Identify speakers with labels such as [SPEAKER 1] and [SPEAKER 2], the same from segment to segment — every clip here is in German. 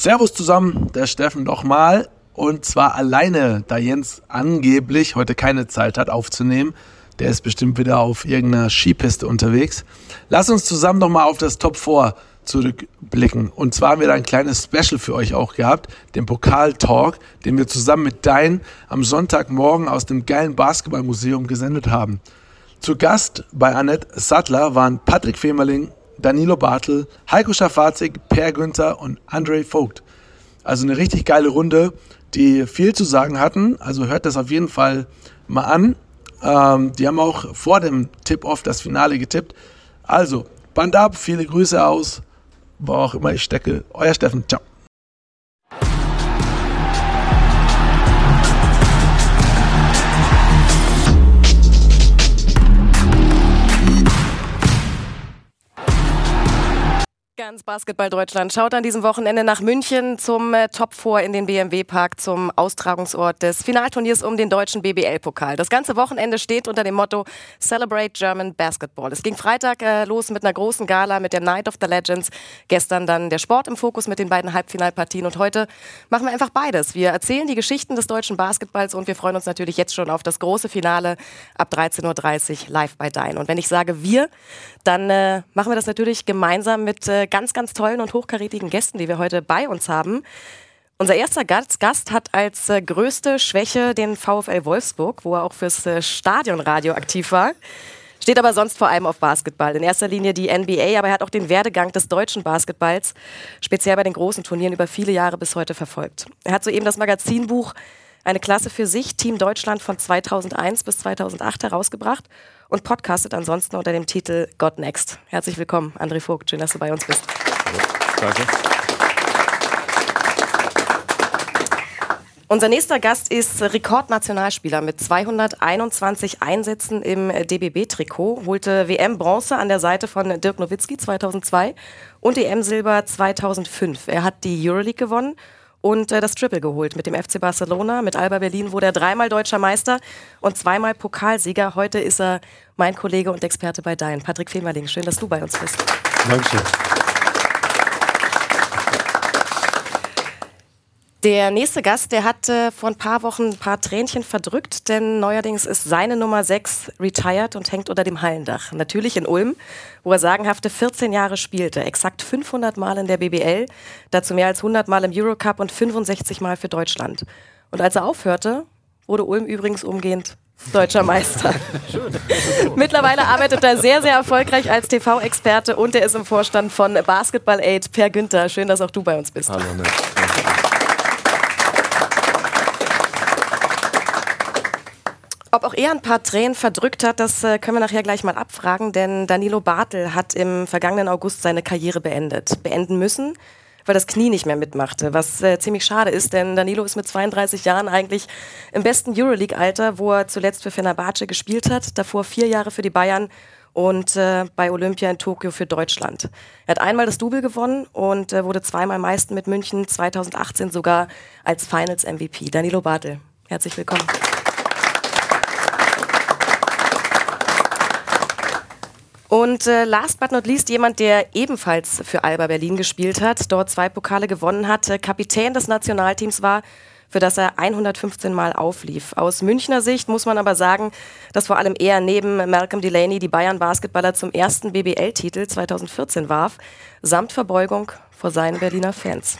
[SPEAKER 1] Servus zusammen, der Steffen nochmal. Und zwar alleine, da Jens angeblich heute keine Zeit hat aufzunehmen. Der ist bestimmt wieder auf irgendeiner Skipiste unterwegs. Lass uns zusammen nochmal auf das Top 4 zurückblicken. Und zwar haben wir da ein kleines Special für euch auch gehabt, den Pokal-Talk, den wir zusammen mit Dein am Sonntagmorgen aus dem geilen Basketballmuseum gesendet haben. Zu Gast bei Annette Sattler waren Patrick Femerling, Danilo Bartel, Heiko Schafazik, Per Günther und Andre Vogt. Also eine richtig geile Runde die viel zu sagen hatten. Also hört das auf jeden Fall mal an. Ähm, die haben auch vor dem Tip-Off das Finale getippt. Also, Band ab, viele Grüße aus, wo auch immer ich stecke. Euer Steffen, ciao.
[SPEAKER 2] Ganz Basketball Deutschland schaut an diesem Wochenende nach München zum äh, Top 4 in den BMW Park zum Austragungsort des Finalturniers um den deutschen BBL-Pokal. Das ganze Wochenende steht unter dem Motto Celebrate German Basketball. Es ging Freitag äh, los mit einer großen Gala mit der Night of the Legends. Gestern dann der Sport im Fokus mit den beiden Halbfinalpartien und heute machen wir einfach beides. Wir erzählen die Geschichten des deutschen Basketballs und wir freuen uns natürlich jetzt schon auf das große Finale ab 13.30 Uhr live bei Dein. Und wenn ich sage wir, dann äh, machen wir das natürlich gemeinsam mit äh, ganz, ganz tollen und hochkarätigen Gästen, die wir heute bei uns haben. Unser erster Gast, hat als äh, größte Schwäche den VfL Wolfsburg, wo er auch fürs äh, Stadionradio aktiv war. Steht aber sonst vor allem auf Basketball. In erster Linie die NBA, aber er hat auch den Werdegang des deutschen Basketballs, speziell bei den großen Turnieren, über viele Jahre bis heute verfolgt. Er hat soeben das Magazinbuch Eine Klasse für sich, Team Deutschland von 2001 bis 2008 herausgebracht und podcastet ansonsten unter dem Titel God Next. Herzlich willkommen, André Vogt. Schön, dass du bei uns bist. Danke. Unser nächster Gast ist Rekordnationalspieler mit 221 Einsätzen im DBB-Trikot, holte WM-Bronze an der Seite von Dirk Nowitzki 2002 und EM-Silber 2005. Er hat die Euroleague gewonnen und äh, das Triple geholt mit dem FC Barcelona. Mit Alba Berlin wurde er dreimal deutscher Meister und zweimal Pokalsieger. Heute ist er mein Kollege und Experte bei Dein, Patrick Femerling. Schön, dass du bei uns bist.
[SPEAKER 3] Dankeschön.
[SPEAKER 2] Der nächste Gast, der hat äh, vor ein paar Wochen ein paar Tränchen verdrückt, denn neuerdings ist seine Nummer 6 retired und hängt unter dem Hallendach. Natürlich in Ulm, wo er sagenhafte 14 Jahre spielte, exakt 500 Mal in der BBL, dazu mehr als 100 Mal im Eurocup und 65 Mal für Deutschland. Und als er aufhörte, wurde Ulm übrigens umgehend deutscher Meister. Mittlerweile arbeitet er sehr, sehr erfolgreich als TV-Experte und er ist im Vorstand von Basketball Aid. Per Günther, schön, dass auch du bei uns bist.
[SPEAKER 3] Hallo, ne.
[SPEAKER 2] Ob auch er ein paar Tränen verdrückt hat, das äh, können wir nachher gleich mal abfragen, denn Danilo Bartel hat im vergangenen August seine Karriere beendet. Beenden müssen, weil das Knie nicht mehr mitmachte, was äh, ziemlich schade ist, denn Danilo ist mit 32 Jahren eigentlich im besten Euroleague-Alter, wo er zuletzt für Fenerbahce gespielt hat, davor vier Jahre für die Bayern und äh, bei Olympia in Tokio für Deutschland. Er hat einmal das Double gewonnen und äh, wurde zweimal Meister mit München, 2018 sogar als Finals MVP. Danilo Bartel, herzlich willkommen. Und äh, last but not least jemand, der ebenfalls für Alba Berlin gespielt hat, dort zwei Pokale gewonnen hat, äh, Kapitän des Nationalteams war, für das er 115 Mal auflief. Aus Münchner Sicht muss man aber sagen, dass vor allem er neben Malcolm Delaney die Bayern-Basketballer zum ersten BBL-Titel 2014 warf, samt Verbeugung vor seinen Berliner Fans.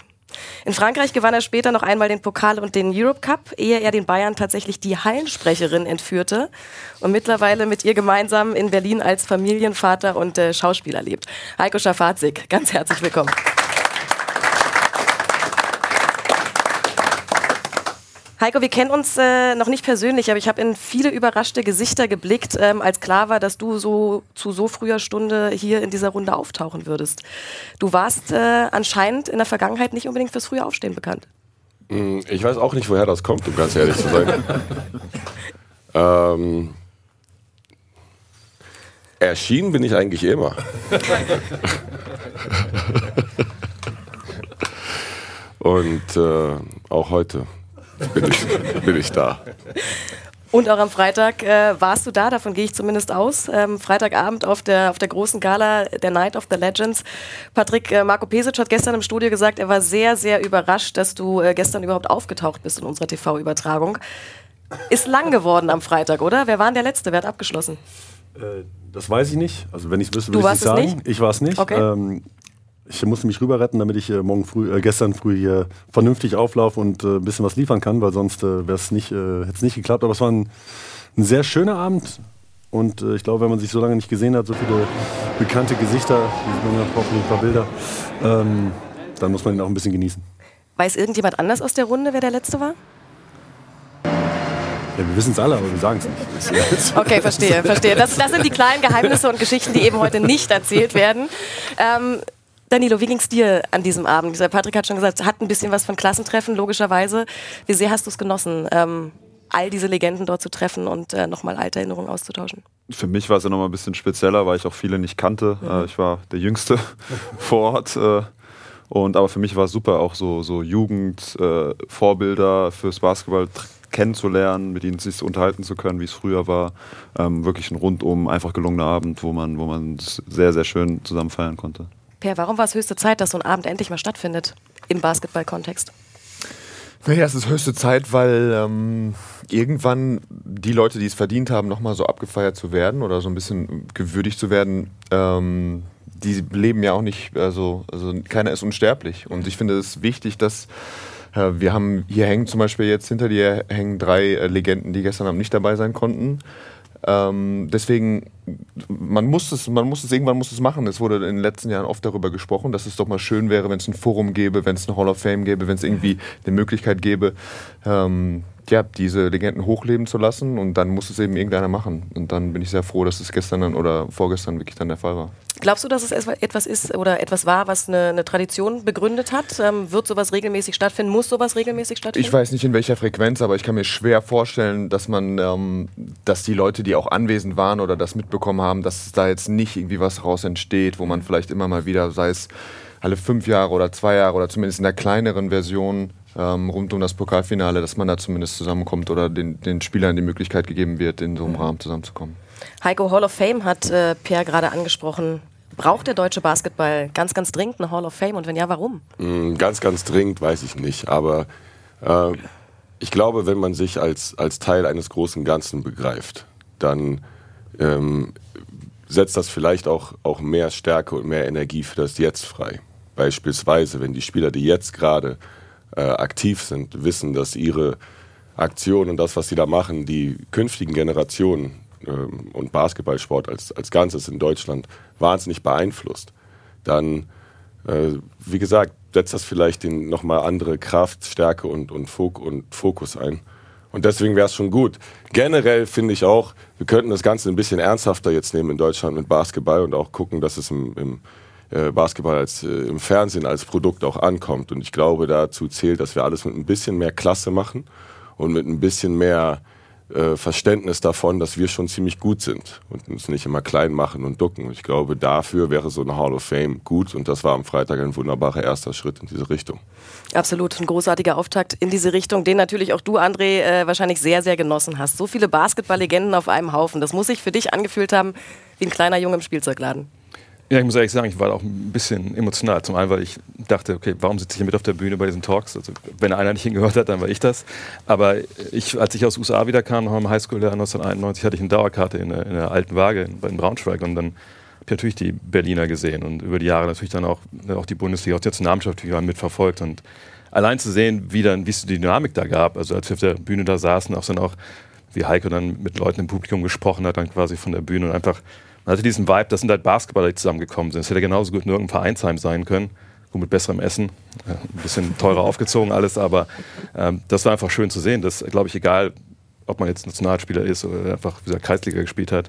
[SPEAKER 2] In Frankreich gewann er später noch einmal den Pokal und den Europe Cup, ehe er den Bayern tatsächlich die Hallensprecherin entführte und mittlerweile mit ihr gemeinsam in Berlin als Familienvater und äh, Schauspieler lebt. Heiko Schafazik, ganz herzlich willkommen. Heiko, wir kennen uns äh, noch nicht persönlich, aber ich habe in viele überraschte Gesichter geblickt, ähm, als klar war, dass du so zu so früher Stunde hier in dieser Runde auftauchen würdest. Du warst äh, anscheinend in der Vergangenheit nicht unbedingt fürs frühe Aufstehen bekannt.
[SPEAKER 3] Hm, ich weiß auch nicht, woher das kommt, um ganz ehrlich zu sein. ähm, erschienen bin ich eigentlich immer. Und äh, auch heute bin ich, bin ich da.
[SPEAKER 2] Und auch am Freitag äh, warst du da, davon gehe ich zumindest aus. Ähm, Freitagabend auf der, auf der großen Gala, der Night of the Legends. Patrick, äh, Marco Pesic hat gestern im Studio gesagt, er war sehr, sehr überrascht, dass du äh, gestern überhaupt aufgetaucht bist in unserer TV-Übertragung. Ist lang geworden am Freitag, oder? Wer war denn der Letzte? Wer hat abgeschlossen?
[SPEAKER 4] Äh, das weiß ich nicht. Also wenn ich es wüsste, würde ich es sagen. Nicht? Ich war es nicht.
[SPEAKER 2] Okay. Ähm,
[SPEAKER 4] ich musste mich rüber retten, damit ich äh, morgen früh, äh, gestern früh hier vernünftig auflaufe und äh, ein bisschen was liefern kann, weil sonst äh, wäre es nicht, äh, hätte es nicht geklappt. Aber es war ein, ein sehr schöner Abend und äh, ich glaube, wenn man sich so lange nicht gesehen hat, so viele bekannte Gesichter, hoffentlich ein paar Bilder, ähm, dann muss man ihn auch ein bisschen genießen.
[SPEAKER 2] Weiß irgendjemand anders aus der Runde, wer der Letzte war?
[SPEAKER 4] Ja, wir wissen es alle, aber wir sagen es
[SPEAKER 2] nicht. Okay, verstehe, verstehe. Das, das, sind die kleinen Geheimnisse und Geschichten, die eben heute nicht erzählt werden. Ähm, Danilo, wie ging es dir an diesem Abend? Patrick hat schon gesagt, hat ein bisschen was von Klassentreffen, logischerweise. Wie sehr hast du es genossen, ähm, all diese Legenden dort zu treffen und äh, nochmal alte Erinnerungen auszutauschen?
[SPEAKER 5] Für mich war es ja nochmal ein bisschen spezieller, weil ich auch viele nicht kannte. Mhm. Äh, ich war der Jüngste vor Ort. Äh, und aber für mich war es super, auch so, so Jugendvorbilder äh, fürs Basketball kennenzulernen, mit ihnen sich unterhalten zu können, wie es früher war. Ähm, wirklich ein rundum einfach gelungener Abend, wo man, wo man sehr, sehr schön zusammen feiern konnte.
[SPEAKER 2] Per, warum war es höchste Zeit, dass so ein Abend endlich mal stattfindet im Basketball-Kontext?
[SPEAKER 6] Naja, es ist höchste Zeit, weil ähm, irgendwann die Leute, die es verdient haben, nochmal so abgefeiert zu werden oder so ein bisschen gewürdigt zu werden, ähm, die leben ja auch nicht, also, also keiner ist unsterblich. Und ich finde es wichtig, dass äh, wir haben hier hängen zum Beispiel jetzt hinter dir hängen drei äh, Legenden, die gestern Abend nicht dabei sein konnten. Ähm, deswegen, man muss, es, man muss es, irgendwann muss es machen. Es wurde in den letzten Jahren oft darüber gesprochen, dass es doch mal schön wäre, wenn es ein Forum gäbe, wenn es eine Hall of Fame gäbe, wenn es irgendwie eine Möglichkeit gäbe, ähm, ja, diese Legenden hochleben zu lassen und dann muss es eben irgendeiner machen. Und dann bin ich sehr froh, dass es gestern dann oder vorgestern wirklich dann der Fall war.
[SPEAKER 2] Glaubst du, dass es etwas ist oder etwas war, was eine, eine Tradition begründet hat? Ähm, wird sowas regelmäßig stattfinden? Muss sowas regelmäßig stattfinden?
[SPEAKER 6] Ich weiß nicht in welcher Frequenz, aber ich kann mir schwer vorstellen, dass man, ähm, dass die Leute, die auch anwesend waren oder das mitbekommen haben, dass da jetzt nicht irgendwie was raus entsteht, wo man vielleicht immer mal wieder, sei es alle fünf Jahre oder zwei Jahre oder zumindest in der kleineren Version ähm, rund um das Pokalfinale, dass man da zumindest zusammenkommt oder den, den Spielern die Möglichkeit gegeben wird, in so einem Rahmen zusammenzukommen.
[SPEAKER 2] Heiko, Hall of Fame hat äh, Pierre gerade angesprochen. Braucht der deutsche Basketball ganz, ganz dringend eine Hall of Fame und wenn ja, warum?
[SPEAKER 3] Mm, ganz, ganz dringend weiß ich nicht, aber äh, ich glaube, wenn man sich als, als Teil eines großen Ganzen begreift, dann ähm, setzt das vielleicht auch, auch mehr Stärke und mehr Energie für das Jetzt frei. Beispielsweise, wenn die Spieler, die jetzt gerade äh, aktiv sind, wissen, dass ihre Aktion und das, was sie da machen, die künftigen Generationen ähm, und Basketballsport als, als Ganzes in Deutschland wahnsinnig beeinflusst, dann, äh, wie gesagt, setzt das vielleicht nochmal andere Kraft, Stärke und, und, Fok und Fokus ein. Und deswegen wäre es schon gut. Generell finde ich auch, wir könnten das Ganze ein bisschen ernsthafter jetzt nehmen in Deutschland mit Basketball und auch gucken, dass es im, im äh, Basketball als, äh, im Fernsehen als Produkt auch ankommt. Und ich glaube, dazu zählt, dass wir alles mit ein bisschen mehr Klasse machen und mit ein bisschen mehr äh, Verständnis davon, dass wir schon ziemlich gut sind und uns nicht immer klein machen und ducken. Ich glaube, dafür wäre so eine Hall of Fame gut und das war am Freitag ein wunderbarer erster Schritt in diese Richtung.
[SPEAKER 2] Absolut, ein großartiger Auftakt in diese Richtung, den natürlich auch du, André, äh, wahrscheinlich sehr, sehr genossen hast. So viele Basketball-Legenden auf einem Haufen. Das muss sich für dich angefühlt haben wie ein kleiner Junge im Spielzeugladen.
[SPEAKER 5] Ja, ich muss ehrlich sagen, ich war auch ein bisschen emotional. Zum einen, weil ich dachte, okay, warum sitze ich hier mit auf der Bühne bei diesen Talks? Also, wenn einer nicht hingehört hat, dann war ich das. Aber ich, als ich aus den USA wiederkam, noch im Highschool-Jahr 1991, hatte ich eine Dauerkarte in der, in der alten Waage in, in Braunschweig und dann habe ich natürlich die Berliner gesehen und über die Jahre natürlich dann auch, auch die Bundesliga, auch die Nationalmannschaft mitverfolgt und allein zu sehen, wie dann, wie es die Dynamik da gab, also als wir auf der Bühne da saßen, auch dann auch, wie Heiko dann mit Leuten im Publikum gesprochen hat, dann quasi von der Bühne und einfach man hatte diesen Vibe, das sind halt Basketballer, die zusammengekommen sind. Es hätte genauso gut in irgendeinem Vereinsheim sein können. Gut, mit besserem Essen, äh, ein bisschen teurer aufgezogen alles, aber ähm, das war einfach schön zu sehen. Das glaube ich, egal, ob man jetzt Nationalspieler ist oder einfach wieder Kreisliga gespielt hat,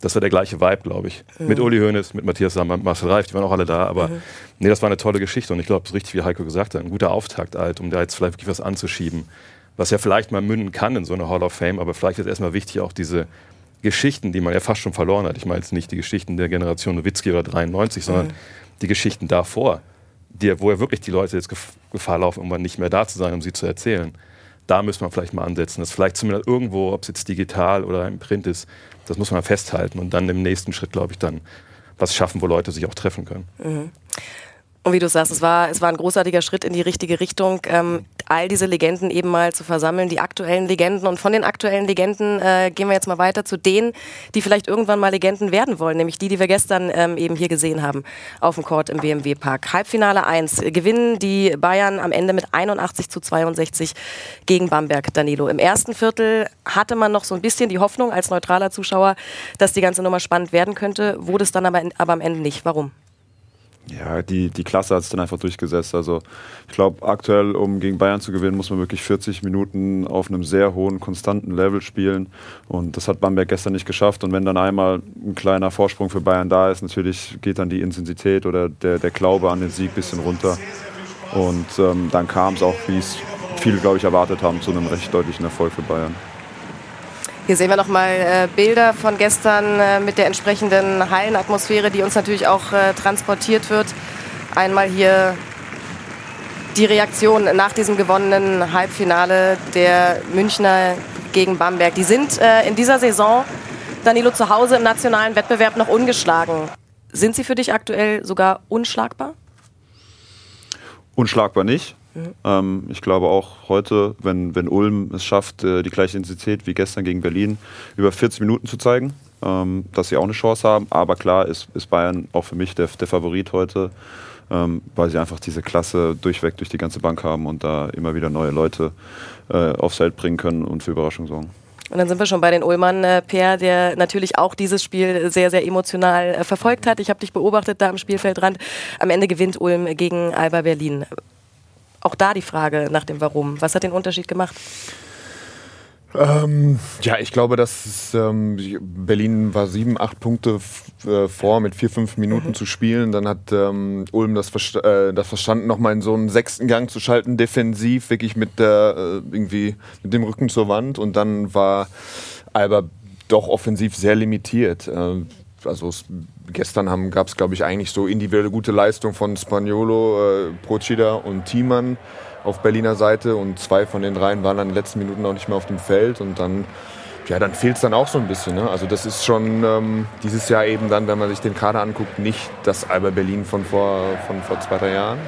[SPEAKER 5] das war der gleiche Vibe, glaube ich. Mhm. Mit Uli Hoeneß, mit Matthias Sammer, mit Marcel Reif, die waren auch alle da, aber mhm. nee, das war eine tolle Geschichte und ich glaube, es ist richtig, wie Heiko gesagt hat, ein guter Auftakt halt, um da jetzt vielleicht wirklich was anzuschieben, was ja vielleicht mal münden kann in so eine Hall of Fame, aber vielleicht ist erstmal wichtig, auch diese Geschichten, die man ja fast schon verloren hat. Ich meine jetzt nicht die Geschichten der Generation Nowitzki oder 93, sondern mhm. die Geschichten davor, die, wo ja wirklich die Leute jetzt Gefahr laufen, irgendwann nicht mehr da zu sein, um sie zu erzählen. da müssen wir vielleicht mal ansetzen. Das vielleicht zumindest irgendwo, ob es jetzt digital oder im Print ist, das muss man festhalten und dann im nächsten Schritt, glaube ich, dann was schaffen, wo Leute sich auch treffen können.
[SPEAKER 2] Mhm. Und wie du sagst, es war, es war ein großartiger Schritt in die richtige Richtung, ähm, all diese Legenden eben mal zu versammeln, die aktuellen Legenden. Und von den aktuellen Legenden äh, gehen wir jetzt mal weiter zu denen, die vielleicht irgendwann mal Legenden werden wollen, nämlich die, die wir gestern ähm, eben hier gesehen haben auf dem Court im BMW Park. Halbfinale 1 gewinnen die Bayern am Ende mit 81 zu 62 gegen Bamberg, Danilo. Im ersten Viertel hatte man noch so ein bisschen die Hoffnung als neutraler Zuschauer, dass die ganze Nummer spannend werden könnte, wurde es dann aber, aber am Ende nicht. Warum?
[SPEAKER 7] Ja, die, die Klasse hat es dann einfach durchgesetzt. Also ich glaube, aktuell, um gegen Bayern zu gewinnen, muss man wirklich 40 Minuten auf einem sehr hohen, konstanten Level spielen. Und das hat Bamberg gestern nicht geschafft. Und wenn dann einmal ein kleiner Vorsprung für Bayern da ist, natürlich geht dann die Intensität oder der, der Glaube an den Sieg ein bisschen runter. Und ähm, dann kam es auch, wie es viele, glaube ich, erwartet haben, zu einem recht deutlichen Erfolg für Bayern.
[SPEAKER 2] Hier sehen wir nochmal äh, Bilder von gestern äh, mit der entsprechenden Hallenatmosphäre, die uns natürlich auch äh, transportiert wird. Einmal hier die Reaktion nach diesem gewonnenen Halbfinale der Münchner gegen Bamberg. Die sind äh, in dieser Saison, Danilo, zu Hause im nationalen Wettbewerb noch ungeschlagen. Sind sie für dich aktuell sogar unschlagbar?
[SPEAKER 7] Unschlagbar nicht. Ähm, ich glaube auch heute, wenn, wenn Ulm es schafft, äh, die gleiche Intensität wie gestern gegen Berlin über 40 Minuten zu zeigen, ähm, dass sie auch eine Chance haben. Aber klar ist, ist Bayern auch für mich der, der Favorit heute, ähm, weil sie einfach diese Klasse durchweg durch die ganze Bank haben und da immer wieder neue Leute äh, aufs Feld bringen können und für Überraschung sorgen.
[SPEAKER 2] Und dann sind wir schon bei den Ullmann, äh, Per, der natürlich auch dieses Spiel sehr, sehr emotional äh, verfolgt hat. Ich habe dich beobachtet da am Spielfeldrand. Am Ende gewinnt Ulm gegen Alba Berlin auch da die Frage nach dem Warum. Was hat den Unterschied gemacht?
[SPEAKER 6] Ähm, ja, ich glaube, dass ähm, Berlin war sieben, acht Punkte äh, vor mit vier, fünf Minuten mhm. zu spielen. Dann hat ähm, Ulm das, versta äh, das verstanden, nochmal in so einen sechsten Gang zu schalten, defensiv, wirklich mit der äh, irgendwie mit dem Rücken zur Wand. Und dann war Alba doch offensiv sehr limitiert. Äh, also gestern gab es, glaube ich, eigentlich so individuelle gute Leistung von Spagnolo, äh, Procida und Thiemann auf Berliner Seite und zwei von den dreien waren dann in den letzten Minuten auch nicht mehr auf dem Feld und dann ja, dann fehlt es dann auch so ein bisschen. Ne? Also das ist schon ähm, dieses Jahr eben dann, wenn man sich den Kader anguckt, nicht das Alba Berlin von vor, von vor zwei, drei Jahren.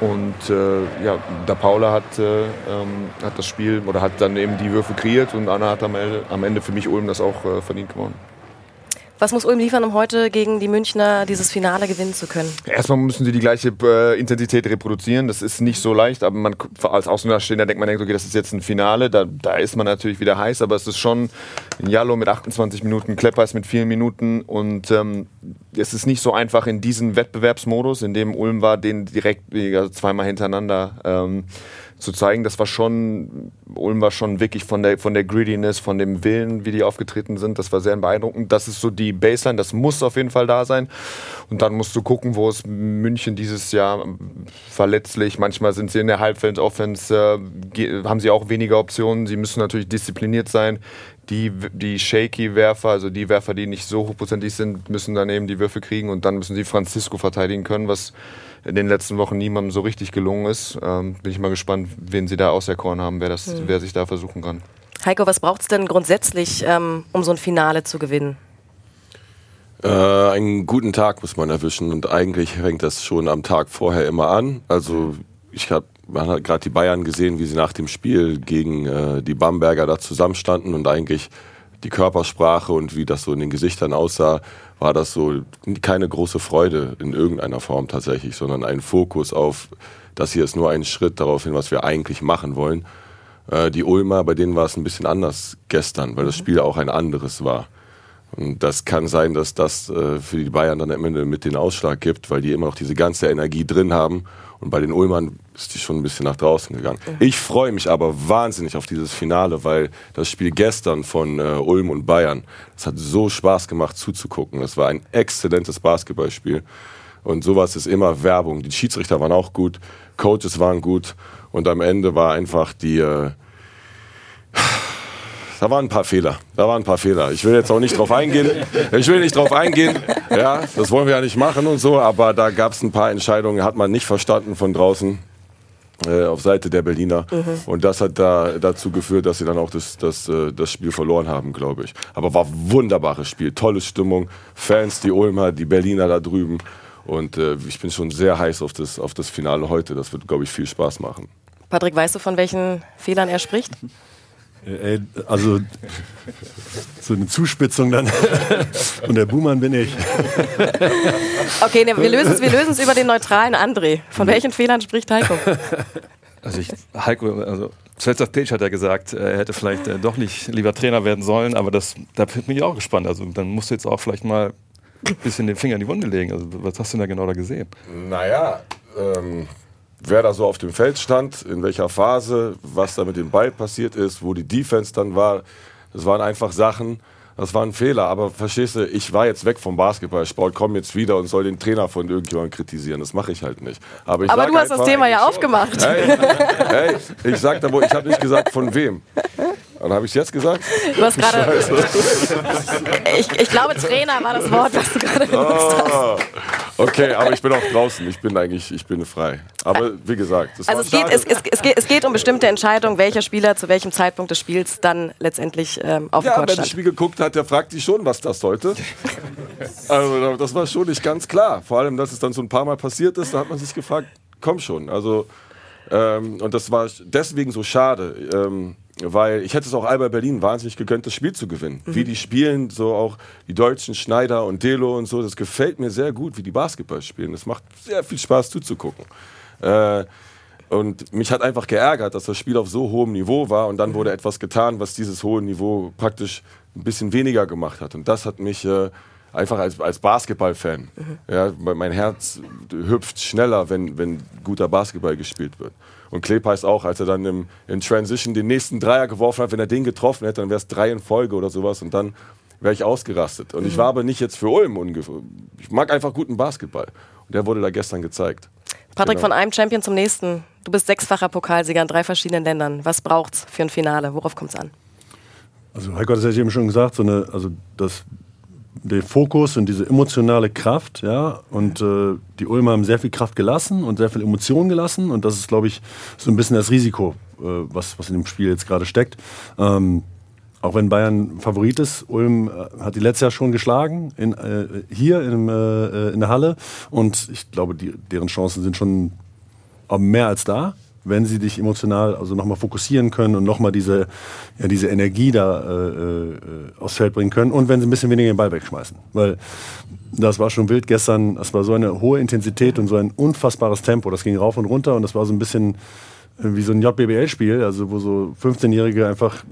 [SPEAKER 6] Und äh, ja, da Paula hat, äh, ähm, hat das Spiel oder hat dann eben die Würfe kreiert und Anna hat am Ende, am Ende für mich Ulm das auch äh, verdient gewonnen.
[SPEAKER 2] Was muss Ulm liefern, um heute gegen die Münchner dieses Finale gewinnen zu können?
[SPEAKER 6] Erstmal müssen sie die gleiche äh, Intensität reproduzieren. Das ist nicht so leicht, aber man als Außenstehender denkt man, denkt, okay, das ist jetzt ein Finale. Da, da ist man natürlich wieder heiß, aber es ist schon ein Jallo mit 28 Minuten, Kleppers mit 4 Minuten und ähm, es ist nicht so einfach in diesem Wettbewerbsmodus, in dem Ulm war, den direkt also zweimal hintereinander. Ähm, zu zeigen. Das war schon, Ulm war schon wirklich von der, von der Greediness, von dem Willen, wie die aufgetreten sind, das war sehr beeindruckend. Das ist so die Baseline, das muss auf jeden Fall da sein. Und dann musst du gucken, wo es München dieses Jahr verletzlich, manchmal sind sie in der Halbfeld-Offense, äh, haben sie auch weniger Optionen. Sie müssen natürlich diszipliniert sein. Die, die Shaky-Werfer, also die Werfer, die nicht so hochprozentig sind, müssen dann eben die Würfe kriegen und dann müssen sie Francisco verteidigen können, was in den letzten Wochen niemandem so richtig gelungen ist. Ähm, bin ich mal gespannt, wen sie da auserkoren haben, wer, das, mhm. wer sich da versuchen kann.
[SPEAKER 2] Heiko, was braucht es denn grundsätzlich, ähm, um so ein Finale zu gewinnen?
[SPEAKER 3] Äh, einen guten Tag muss man erwischen und eigentlich fängt das schon am Tag vorher immer an. Also ich habe man hat gerade die Bayern gesehen, wie sie nach dem Spiel gegen äh, die Bamberger da zusammenstanden und eigentlich die Körpersprache und wie das so in den Gesichtern aussah, war das so keine große Freude in irgendeiner Form tatsächlich, sondern ein Fokus auf, das hier ist nur ein Schritt darauf hin, was wir eigentlich machen wollen. Äh, die Ulmer, bei denen war es ein bisschen anders gestern, weil das Spiel auch ein anderes war. Und das kann sein, dass das äh, für die Bayern dann am Ende mit den Ausschlag gibt, weil die immer noch diese ganze Energie drin haben. Und bei den Ulmern ist die schon ein bisschen nach draußen gegangen. Ich freue mich aber wahnsinnig auf dieses Finale, weil das Spiel gestern von äh, Ulm und Bayern, das hat so Spaß gemacht zuzugucken. Das war ein exzellentes Basketballspiel. Und sowas ist immer Werbung. Die Schiedsrichter waren auch gut, Coaches waren gut und am Ende war einfach die, äh, da waren ein paar Fehler. Da waren ein paar Fehler. Ich will jetzt auch nicht drauf eingehen. Ich will nicht drauf eingehen. Ja, das wollen wir ja nicht machen und so. Aber da gab es ein paar Entscheidungen, hat man nicht verstanden von draußen. äh, auf Seite der Berliner. Und das hat da dazu geführt, dass sie dann auch das, das, äh, das Spiel verloren haben, glaube ich. Aber war ein wunderbares Spiel, tolle Stimmung, Fans, die Ulmer, die Berliner da drüben. Und äh, ich bin schon sehr heiß auf das, auf das Finale heute. Das wird, glaube ich, viel Spaß machen.
[SPEAKER 2] Patrick, weißt du, von welchen Fehlern er spricht?
[SPEAKER 4] Äh, also so eine Zuspitzung dann. Und der Buhmann bin ich.
[SPEAKER 2] Okay, ne, wir lösen es wir lösen's über den neutralen André. Von welchen Fehlern spricht Heiko?
[SPEAKER 5] Also ich, Heiko, also Svetslav Page hat ja gesagt, er hätte vielleicht äh, doch nicht lieber Trainer werden sollen, aber das, da bin ich auch gespannt. Also dann musst du jetzt auch vielleicht mal ein bisschen den Finger in die Wunde legen. Also was hast du denn da genau da gesehen?
[SPEAKER 3] Naja, ähm, wer da so auf dem Feld stand, in welcher Phase, was da mit dem Ball passiert ist, wo die Defense dann war, das waren einfach Sachen, das waren Fehler. Aber verstehst du, ich war jetzt weg vom Basketballsport, komme jetzt wieder und soll den Trainer von irgendjemandem kritisieren. Das mache ich halt nicht. Aber,
[SPEAKER 2] Aber du hast das
[SPEAKER 3] einfach-
[SPEAKER 2] Thema ja aufgemacht.
[SPEAKER 3] Hey, hey, ich sag da wohl, ich habe nicht gesagt von wem. Dann habe ich es jetzt gesagt.
[SPEAKER 2] Du hast gerade. Ich, ich glaube, Trainer war das Wort, was du gerade benutzt hast.
[SPEAKER 3] Oh, okay, aber ich bin auch draußen. Ich bin eigentlich, ich bin frei. Aber wie gesagt, das
[SPEAKER 2] Also es geht, es, es, es, geht, es geht um bestimmte Entscheidungen, welcher Spieler zu welchem Zeitpunkt des Spiels dann letztendlich ähm, auf dem
[SPEAKER 3] Ja,
[SPEAKER 2] Court
[SPEAKER 3] wer das
[SPEAKER 2] stand.
[SPEAKER 3] Spiel geguckt hat, der fragt sich schon, was das sollte. Also das war schon nicht ganz klar. Vor allem, dass es dann so ein paar Mal passiert ist, da hat man sich gefragt, komm schon. Also ähm, und das war deswegen so schade, ähm, weil ich hätte es auch Alba Berlin wahnsinnig gegönnt, das Spiel zu gewinnen. Wie die spielen, so auch die Deutschen, Schneider und Delo und so, das gefällt mir sehr gut, wie die Basketball spielen. Das macht sehr viel Spaß zuzugucken. Äh, und mich hat einfach geärgert, dass das Spiel auf so hohem Niveau war und dann wurde etwas getan, was dieses hohe Niveau praktisch ein bisschen weniger gemacht hat. Und das hat mich äh, einfach als, als Basketballfan, ja, mein Herz hüpft schneller, wenn, wenn guter Basketball gespielt wird. Und Kleb heißt auch, als er dann im, in Transition den nächsten Dreier geworfen hat, wenn er den getroffen hätte, dann wäre es drei in Folge oder sowas und dann wäre ich ausgerastet. Und ich war aber nicht jetzt für Ulm ungefähr. Ich mag einfach guten Basketball. Und der wurde da gestern gezeigt.
[SPEAKER 2] Patrick,
[SPEAKER 3] Genau.
[SPEAKER 2] von einem Champion zum nächsten. Du bist sechsfacher Pokalsieger in drei verschiedenen Ländern. Was braucht's für ein Finale? Worauf kommt's an?
[SPEAKER 4] Also Heiko hat es ja eben schon gesagt, so eine, also das, der Fokus und diese emotionale Kraft, ja, und äh, die Ulmer haben sehr viel Kraft gelassen und sehr viel Emotion gelassen. Und das ist, glaube ich, so ein bisschen das Risiko, äh, was, was in dem Spiel jetzt gerade steckt. Ähm, auch wenn Bayern Favorit ist, Ulm äh, hat die letztes Jahr schon geschlagen, in, äh, hier in, äh, in der Halle. Und ich glaube, die, deren Chancen sind schon mehr als da, wenn sie dich emotional also nochmal fokussieren können und nochmal diese, ja, diese Energie da äh, äh, aufs Feld bringen können und wenn sie ein bisschen weniger den Ball wegschmeißen. Weil das war schon wild gestern, das war so eine hohe Intensität und so ein unfassbares Tempo. Das ging rauf und runter und das war so ein bisschen äh, wie so ein JBL-Spiel, also wo so 15-Jährige einfach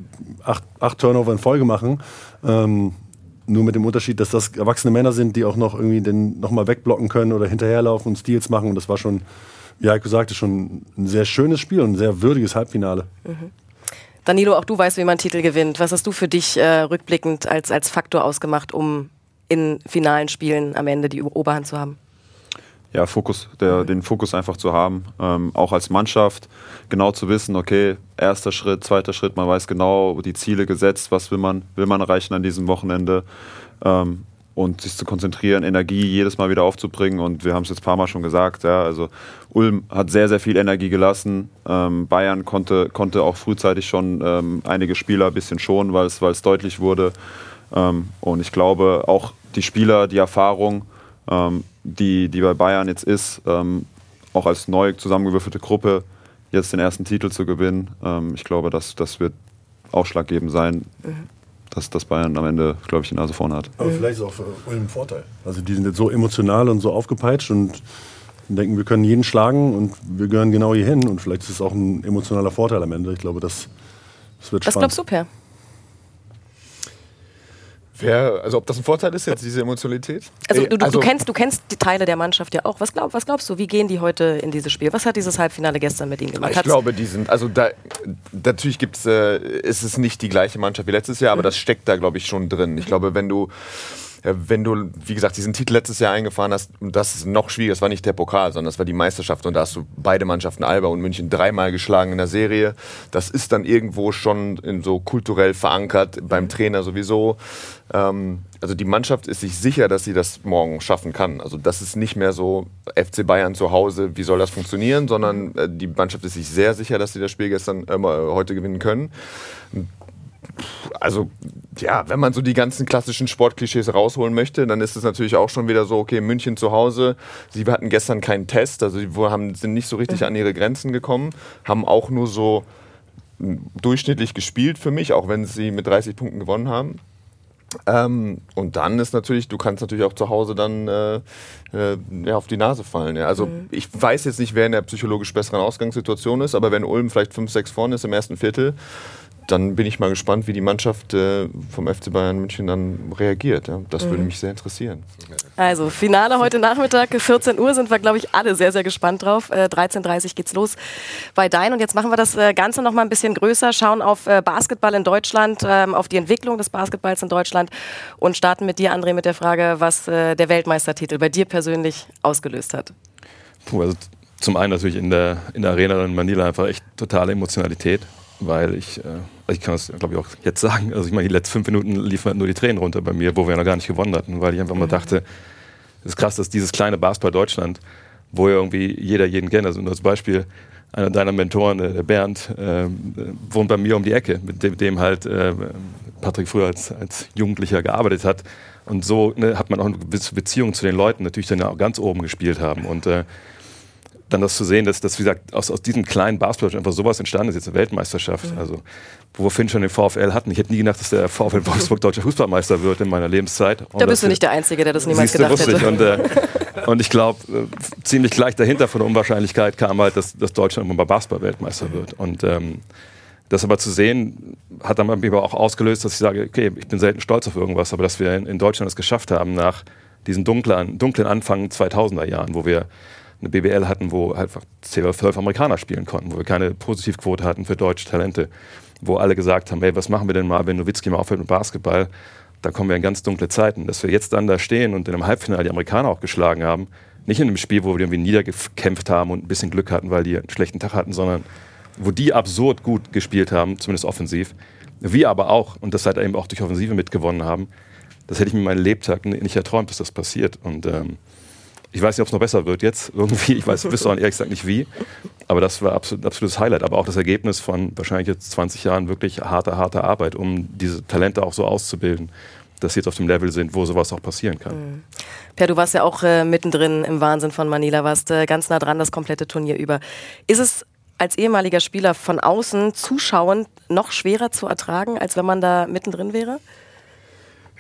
[SPEAKER 4] acht, acht Turnover in Folge machen. Ähm, nur mit dem Unterschied, dass das erwachsene Männer sind, die auch noch irgendwie den nochmal wegblocken können oder hinterherlaufen und Steals machen. Und das war schon, wie Heiko sagte, schon ein sehr schönes Spiel und ein sehr würdiges Halbfinale.
[SPEAKER 2] Danilo, auch du weißt, wie man Titel gewinnt. Was hast du für dich äh, rückblickend als, als Faktor ausgemacht, um in finalen Spielen am Ende die Oberhand zu haben?
[SPEAKER 7] Ja, Fokus, der, den Fokus einfach zu haben, ähm, auch als Mannschaft genau zu wissen, okay, erster Schritt, zweiter Schritt, man weiß genau die Ziele gesetzt, was will man, will man erreichen an diesem Wochenende ähm, und sich zu konzentrieren, Energie jedes Mal wieder aufzubringen. Und wir haben es jetzt ein paar Mal schon gesagt, ja, also Ulm hat sehr, sehr viel Energie gelassen, ähm, Bayern konnte, konnte auch frühzeitig schon ähm, einige Spieler ein bisschen schonen, weil es, deutlich wurde. Ähm, und ich glaube auch die Spieler, die Erfahrung, ähm, die, die bei Bayern jetzt ist, ähm, auch als neu zusammengewürfelte Gruppe jetzt den ersten Titel zu gewinnen. Ähm, ich glaube, das, das wird ausschlaggebend sein, dass, dass Bayern am Ende, glaube ich, die Nase vorne hat.
[SPEAKER 4] Aber vielleicht ist auch für Ulm ein Vorteil. Also die sind jetzt so emotional und so aufgepeitscht und denken, wir können jeden schlagen und wir gehören genau hier hin. Und vielleicht ist es auch ein emotionaler Vorteil am Ende. Ich glaube, das, das wird
[SPEAKER 2] Was
[SPEAKER 4] spannend.
[SPEAKER 2] glaubst du, Per?
[SPEAKER 6] Wer, also ob das ein Vorteil ist jetzt, diese Emotionalität?
[SPEAKER 2] Also,
[SPEAKER 6] Äh,
[SPEAKER 2] du, du, du, kennst, du kennst die Teile der Mannschaft ja auch. Was, glaub, was glaubst du, wie gehen die heute in dieses Spiel? Was hat dieses Halbfinale gestern mit ihnen gemacht?
[SPEAKER 6] Ich
[SPEAKER 2] Hat's-
[SPEAKER 6] glaube, die sind, also da, natürlich gibt's, äh, ist es nicht die gleiche Mannschaft wie letztes Jahr, aber das steckt da, glaube ich, schon drin. Ich glaube, wenn du, wenn du, wie gesagt, diesen Titel letztes Jahr eingefahren hast, das ist noch schwieriger, das war nicht der Pokal, sondern das war die Meisterschaft und da hast du beide Mannschaften, Alba und München, dreimal geschlagen in der Serie. Das ist dann irgendwo schon in so kulturell verankert, beim Trainer sowieso. Ähm, also die Mannschaft ist sich sicher, dass sie das morgen schaffen kann. Also das ist nicht mehr so FC Bayern zu Hause, wie soll das funktionieren, sondern äh, die Mannschaft ist sich sehr sicher, dass sie das Spiel gestern äh, heute gewinnen können. Also ja, wenn man so die ganzen klassischen Sportklischees rausholen möchte, dann ist es natürlich auch schon wieder so, okay, München zu Hause, sie hatten gestern keinen Test, also sie haben, sind nicht so richtig an ihre Grenzen gekommen, haben auch nur so durchschnittlich gespielt für mich, auch wenn sie mit 30 Punkten gewonnen haben. Ähm, und dann ist natürlich, du kannst natürlich auch zu Hause dann äh, äh, ja, auf die Nase fallen. Ja. Also mhm. ich weiß jetzt nicht, wer in der psychologisch besseren Ausgangssituation ist, aber wenn Ulm vielleicht 5-6 vorne ist im ersten Viertel, dann bin ich mal gespannt, wie die Mannschaft äh, vom FC Bayern München dann reagiert. Ja. Das mhm. würde mich sehr interessieren.
[SPEAKER 2] Also, Finale heute Nachmittag, 14 Uhr, sind wir, glaube ich, alle sehr, sehr gespannt drauf. Äh, 13.30 Uhr geht's los bei Dein. Und jetzt machen wir das äh, Ganze noch mal ein bisschen größer, schauen auf äh, Basketball in Deutschland, ähm, auf die Entwicklung des Basketballs in Deutschland und starten mit dir, André, mit der Frage, was äh, der Weltmeistertitel bei dir persönlich ausgelöst hat.
[SPEAKER 5] Puh, also zum einen natürlich in der, in der Arena in Manila einfach echt totale Emotionalität weil ich, äh, also ich kann das glaube ich auch jetzt sagen, also ich meine, die letzten fünf Minuten liefen halt nur die Tränen runter bei mir, wo wir noch gar nicht gewonnen hatten, weil ich einfach mal mhm. dachte, es ist krass, dass dieses kleine Basketball Deutschland, wo ja irgendwie jeder jeden kennt, also als Beispiel, einer deiner Mentoren, der Bernd, äh, wohnt bei mir um die Ecke, mit dem, dem halt äh, Patrick früher als, als Jugendlicher gearbeitet hat. Und so ne, hat man auch eine gewisse Beziehung zu den Leuten natürlich dann auch ganz oben gespielt haben. Und äh, dann das zu sehen, dass, dass wie gesagt, aus, aus diesem kleinen Basketball einfach sowas entstanden ist, jetzt eine Weltmeisterschaft. Mhm. Also, wo wir schon den VfL hatten. Ich hätte nie gedacht, dass der VfL Wolfsburg deutscher Fußballmeister wird in meiner Lebenszeit.
[SPEAKER 2] Und da bist du nicht der Einzige, der das niemals gedacht hätte.
[SPEAKER 5] Ich. Und, äh, und ich glaube, äh, ziemlich gleich dahinter von der Unwahrscheinlichkeit kam halt, dass, dass Deutschland immer bei Basketball-Weltmeister mhm. wird. Und ähm, das aber zu sehen, hat dann bei mir aber auch ausgelöst, dass ich sage, okay, ich bin selten stolz auf irgendwas, aber dass wir in, in Deutschland es geschafft haben, nach diesen dunklen, dunklen Anfang 2000er Jahren, wo wir eine BBL hatten, wo einfach 10 oder 12 Amerikaner spielen konnten, wo wir keine Positivquote hatten für deutsche Talente, wo alle gesagt haben, ey, was machen wir denn mal, wenn Nowitzki mal aufhört mit Basketball, dann kommen wir in ganz dunkle Zeiten. Dass wir jetzt dann da stehen und in einem Halbfinale die Amerikaner auch geschlagen haben, nicht in einem Spiel, wo wir irgendwie niedergekämpft haben und ein bisschen Glück hatten, weil die einen schlechten Tag hatten, sondern wo die absurd gut gespielt haben, zumindest offensiv. Wir aber auch, und das halt eben auch durch Offensive mitgewonnen haben. Das hätte ich mir meinen Lebtag nicht erträumt, dass das passiert. Und ähm, ich weiß nicht, ob es noch besser wird jetzt irgendwie. Ich weiß, auch ehrlich gesagt nicht wie. Aber das war absolut, absolutes Highlight. Aber auch das Ergebnis von wahrscheinlich jetzt 20 Jahren wirklich harter, harter Arbeit, um diese Talente auch so auszubilden, dass sie jetzt auf dem Level sind, wo sowas auch passieren kann. Mhm.
[SPEAKER 2] Per, du warst ja auch äh, mittendrin im Wahnsinn von Manila, warst äh, ganz nah dran das komplette Turnier über. Ist es als ehemaliger Spieler von außen zuschauend noch schwerer zu ertragen, als wenn man da mittendrin wäre?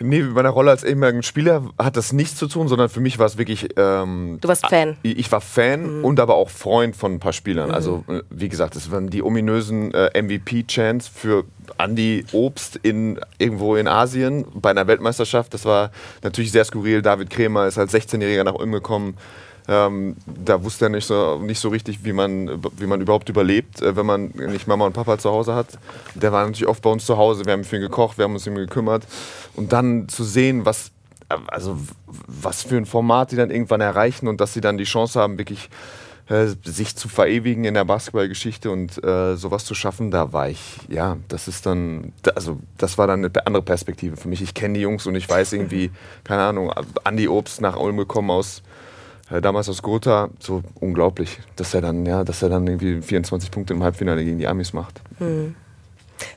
[SPEAKER 6] Nee, mit meiner Rolle als ehemaligen Spieler hat das nichts zu tun, sondern für mich war es wirklich. Ähm,
[SPEAKER 2] du warst Fan.
[SPEAKER 6] Ich war Fan mhm. und aber auch Freund von ein paar Spielern. Mhm. Also, äh, wie gesagt, es waren die ominösen äh, MVP-Chants für Andy Obst in, irgendwo in Asien bei einer Weltmeisterschaft. Das war natürlich sehr skurril. David Kremer ist als 16-Jähriger nach Ulm gekommen ähm, da wusste er nicht so, nicht so richtig, wie man, wie man überhaupt überlebt, äh, wenn man nicht Mama und Papa zu Hause hat. Der war natürlich oft bei uns zu Hause, wir haben für ihn gekocht, wir haben uns um ihn gekümmert. Und dann zu sehen, was, also, was für ein Format die dann irgendwann erreichen und dass sie dann die Chance haben, wirklich äh, sich zu verewigen in der Basketballgeschichte und äh, sowas zu schaffen, da war ich, ja, das ist dann, also das war dann eine andere Perspektive für mich. Ich kenne die Jungs und ich weiß irgendwie, keine Ahnung, Andi Obst nach Ulm gekommen aus äh, damals aus Gotha, so unglaublich, dass er dann, ja, dass er dann irgendwie 24 Punkte im Halbfinale gegen die Amis macht.
[SPEAKER 2] Hm.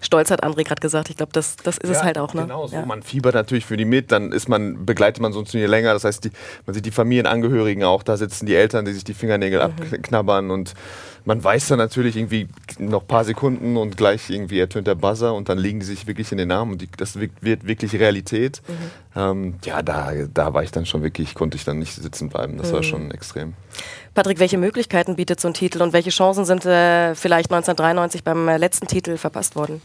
[SPEAKER 2] Stolz hat André gerade gesagt. Ich glaube, das, das ist ja, es halt auch. Ne?
[SPEAKER 6] Genau,
[SPEAKER 2] so. Ja.
[SPEAKER 6] man fiebert natürlich für die mit, dann ist man, begleitet man so ein Turnier länger. Das heißt, die, man sieht die Familienangehörigen auch, da sitzen die Eltern, die sich die Fingernägel mhm. abknabbern und man weiß dann natürlich irgendwie noch ein paar Sekunden und gleich irgendwie ertönt der Buzzer und dann legen die sich wirklich in den Arm und die, das wird wirklich Realität. Mhm. Ähm, ja, da, da war ich dann schon wirklich, konnte ich dann nicht sitzen bleiben. Das mhm. war schon extrem.
[SPEAKER 2] Patrick, welche Möglichkeiten bietet so ein Titel und welche Chancen sind äh, vielleicht 1993 beim äh, letzten Titel verpasst worden?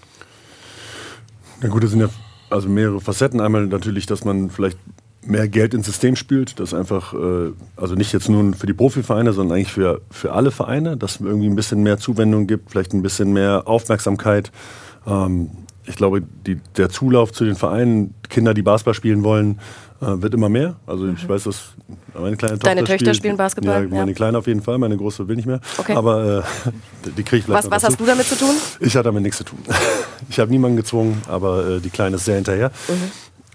[SPEAKER 4] Na gut, das sind ja also mehrere Facetten. Einmal natürlich, dass man vielleicht mehr Geld ins System spielt, das einfach, äh, also nicht jetzt nur für die Profivereine, sondern eigentlich für, für alle Vereine, dass es irgendwie ein bisschen mehr Zuwendung gibt, vielleicht ein bisschen mehr Aufmerksamkeit. Ähm, ich glaube, die, der Zulauf zu den Vereinen, Kinder, die Basketball spielen wollen, äh, wird immer mehr. Also ich mhm. weiß, dass meine kleine Tochter
[SPEAKER 2] Deine Töchter spielt, spielen Basketball?
[SPEAKER 4] Ja, meine ja. Kleine auf jeden Fall, meine große will nicht mehr. Okay. Aber äh, die kriege ich vielleicht
[SPEAKER 2] Was, was hast du damit zu tun?
[SPEAKER 4] Ich hatte damit nichts zu tun. Ich habe niemanden gezwungen, aber äh, die Kleine ist sehr hinterher. Mhm.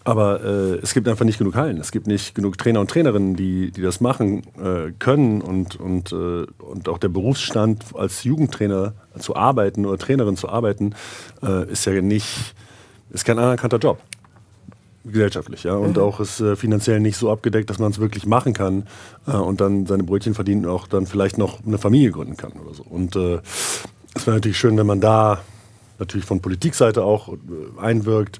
[SPEAKER 4] Aber äh, es gibt einfach nicht genug Hallen. Es gibt nicht genug Trainer und Trainerinnen, die, die das machen äh, können. Und, und, äh, und auch der Berufsstand als Jugendtrainer zu arbeiten oder Trainerin zu arbeiten, äh, ist ja nicht, ist kein anerkannter Job. Gesellschaftlich, ja. Und auch ist äh, finanziell nicht so abgedeckt, dass man es wirklich machen kann äh, und dann seine Brötchen verdienen und auch dann vielleicht noch eine Familie gründen kann oder so. Und äh, es wäre natürlich schön, wenn man da natürlich von Politikseite auch äh, einwirkt.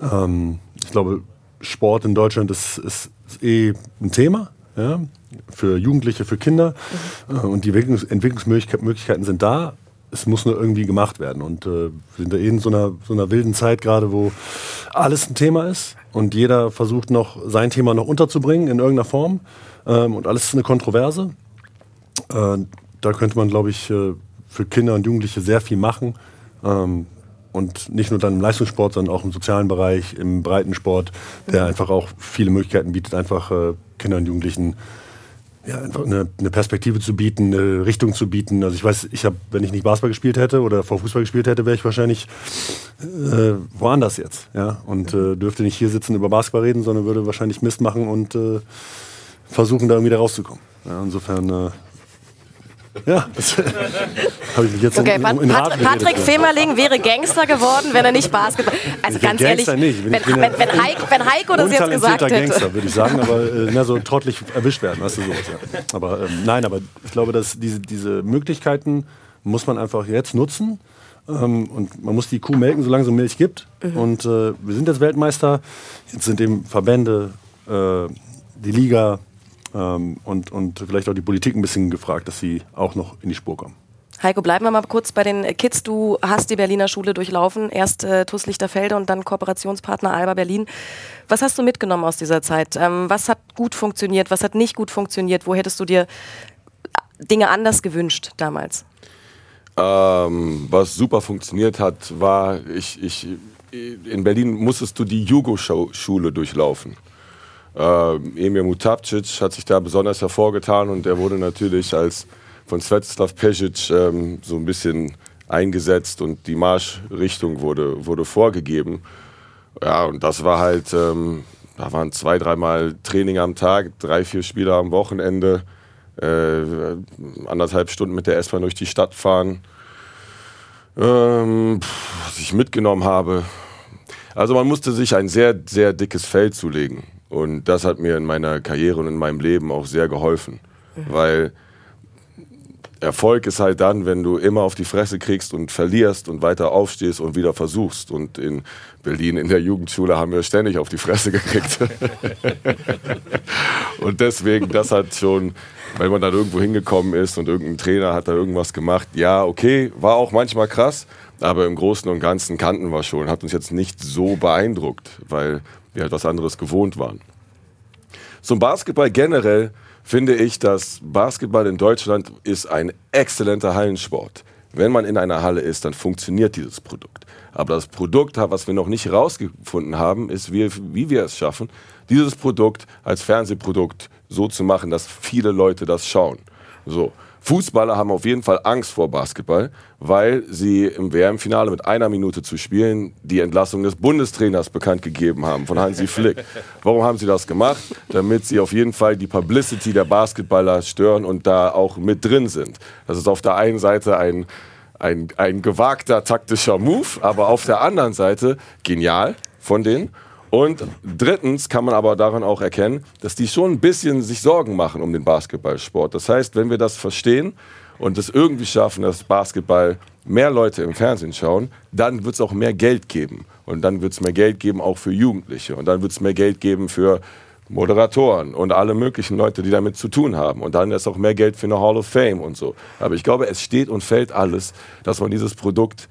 [SPEAKER 4] Ähm, ich glaube, Sport in Deutschland ist, ist, ist eh ein Thema. Ja, für Jugendliche, für Kinder. Äh, Und die Entwicklungs Entwicklungsmöglichkeiten sind da. Es muss nur irgendwie gemacht werden. Und äh, wir sind da eh in so einer, so einer wilden Zeit gerade, wo alles ein Thema ist und jeder versucht noch sein Thema noch unterzubringen in irgendeiner Form. Ähm, und alles ist eine Kontroverse. Äh, da könnte man, glaube ich, äh, für Kinder und Jugendliche sehr viel machen. Ähm, und nicht nur dann im Leistungssport, sondern auch im sozialen Bereich, im Breitensport, der einfach auch viele Möglichkeiten bietet, einfach äh, Kindern und Jugendlichen ja, einfach eine, eine Perspektive zu bieten, eine Richtung zu bieten. Also ich weiß, ich habe, wenn ich nicht Basketball gespielt hätte oder vor Fußball gespielt hätte, wäre ich wahrscheinlich äh, woanders jetzt. Ja? Und äh, dürfte nicht hier sitzen über Basketball reden, sondern würde wahrscheinlich Mist machen und äh, versuchen, da irgendwie da rauszukommen. Ja, insofern äh, ja, das habe ich mich jetzt
[SPEAKER 2] Okay,
[SPEAKER 4] in, in, in
[SPEAKER 2] Pat Patrick. Femerling wäre Gangster geworden, wenn er nicht Basketball. Also
[SPEAKER 4] Ich
[SPEAKER 2] ganz ehrlich,
[SPEAKER 4] Gangster nicht.
[SPEAKER 2] wenn, wenn,
[SPEAKER 4] ja-
[SPEAKER 2] wenn, Heiko, wenn Heiko das jetzt gesagt hätte.
[SPEAKER 4] Gangster, würde ich sagen, aber äh, mehr so trottelig erwischt werden, weißt du, sowas, ja. Aber ähm, nein, aber ich glaube, dass diese, diese Möglichkeiten muss man einfach jetzt nutzen. Ähm, und man muss die Kuh melken, solange es Milch gibt. Und äh, wir sind jetzt Weltmeister. Jetzt sind eben Verbände, äh, die Liga ähm, und, und vielleicht auch die Politik ein bisschen gefragt, dass sie auch noch in die Spur kommen.
[SPEAKER 2] Heiko, bleiben wir mal kurz bei den Kids. Du hast die Berliner Schule durchlaufen, erst äh, TuS Lichterfelde und dann Kooperationspartner Alba Berlin. Was hast du mitgenommen aus dieser Zeit? Ähm, was hat gut funktioniert, was hat nicht gut funktioniert? Wo hättest du dir Dinge anders gewünscht damals?
[SPEAKER 3] Ähm, was super funktioniert hat, war, ich, ich, in Berlin musstest du die Jugo-Schule durchlaufen. Ähm, Emir Mutapcic hat sich da besonders hervorgetan und er wurde natürlich als von Svetislav Pesic ähm, so ein bisschen eingesetzt und die Marschrichtung wurde, wurde vorgegeben. Ja, und das war halt, ähm, da waren zwei, dreimal Training am Tag, drei, vier Spiele am Wochenende, äh, anderthalb Stunden mit der S-Bahn durch die Stadt fahren. Ähm, pff, was ich mitgenommen habe. Also man musste sich ein sehr, sehr dickes Fell zulegen. Und das hat mir in meiner Karriere und in meinem Leben auch sehr geholfen. Weil Erfolg ist halt dann, wenn du immer auf die Fresse kriegst und verlierst und weiter aufstehst und wieder versuchst. Und in Berlin in der Jugendschule haben wir ständig auf die Fresse gekriegt. und deswegen, das hat schon, wenn man dann irgendwo hingekommen ist und irgendein Trainer hat da irgendwas gemacht, ja, okay, war auch manchmal krass, aber im Großen und Ganzen kannten wir schon, hat uns jetzt nicht so beeindruckt, weil wir halt was anderes gewohnt waren. Zum Basketball generell finde ich, dass Basketball in Deutschland ist ein exzellenter Hallensport. Wenn man in einer Halle ist, dann funktioniert dieses Produkt. Aber das Produkt, was wir noch nicht herausgefunden haben, ist, wie, wie wir es schaffen, dieses Produkt als Fernsehprodukt so zu machen, dass viele Leute das schauen. So. Fußballer haben auf jeden Fall Angst vor Basketball, weil sie im WM-Finale mit einer Minute zu spielen die Entlassung des Bundestrainers bekannt gegeben haben, von Hansi Flick. Warum haben sie das gemacht? Damit sie auf jeden Fall die Publicity der Basketballer stören und da auch mit drin sind. Das ist auf der einen Seite ein, ein, ein gewagter taktischer Move, aber auf der anderen Seite genial von denen. Und drittens kann man aber daran auch erkennen, dass die schon ein bisschen sich Sorgen machen um den Basketballsport. Das heißt, wenn wir das verstehen und es irgendwie schaffen, dass Basketball mehr Leute im Fernsehen schauen, dann wird es auch mehr Geld geben. Und dann wird es mehr Geld geben auch für Jugendliche. Und dann wird es mehr Geld geben für Moderatoren und alle möglichen Leute, die damit zu tun haben. Und dann ist auch mehr Geld für eine Hall of Fame und so. Aber ich glaube, es steht und fällt alles, dass man dieses Produkt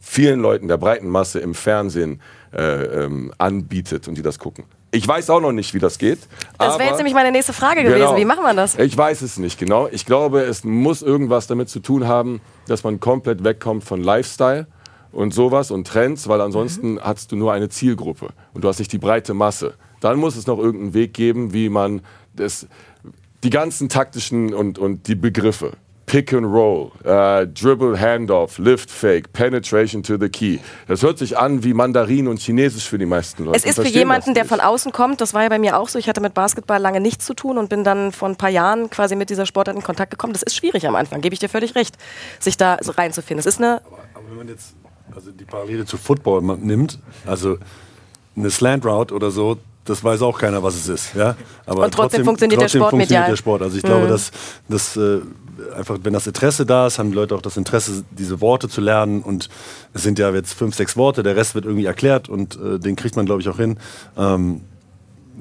[SPEAKER 3] vielen Leuten der breiten Masse im Fernsehen äh, ähm, anbietet und die das gucken. Ich weiß auch noch nicht, wie das geht.
[SPEAKER 2] Das wäre jetzt nämlich meine nächste Frage gewesen.
[SPEAKER 3] Genau.
[SPEAKER 2] Wie macht man das?
[SPEAKER 3] Ich weiß es nicht genau. Ich glaube, es muss irgendwas damit zu tun haben, dass man komplett wegkommt von Lifestyle und sowas und Trends, weil ansonsten hast du nur eine Zielgruppe und du hast nicht die breite Masse. Dann muss es noch irgendeinen Weg geben, wie man das, die ganzen taktischen und, und die Begriffe. Pick and Roll, äh, Dribble, Handoff, Lift Fake, Penetration to the Key. Das hört sich an wie Mandarin und Chinesisch für die meisten Leute.
[SPEAKER 2] Es ist für jemanden,
[SPEAKER 3] das
[SPEAKER 2] der von außen kommt, das war ja bei mir auch so, ich hatte mit Basketball lange nichts zu tun und bin dann vor ein paar Jahren quasi mit dieser Sportart in Kontakt gekommen. Das ist schwierig am Anfang, gebe ich dir völlig recht, sich da so reinzufinden. Es ist eine,
[SPEAKER 4] Aber wenn man jetzt also die Parallele zu Football nimmt, also eine Slant Route oder so, das weiß auch keiner, was es ist. Ja? Aber
[SPEAKER 2] Und trotzdem funktioniert der Sport
[SPEAKER 4] funktioniert der Sport. Also ich glaube, dass, dass äh, einfach, wenn das Interesse da ist, haben die Leute auch das Interesse, diese Worte zu lernen. Und es sind ja jetzt fünf, sechs Worte, der Rest wird irgendwie erklärt und äh, den kriegt man, glaube ich, auch hin. Ähm,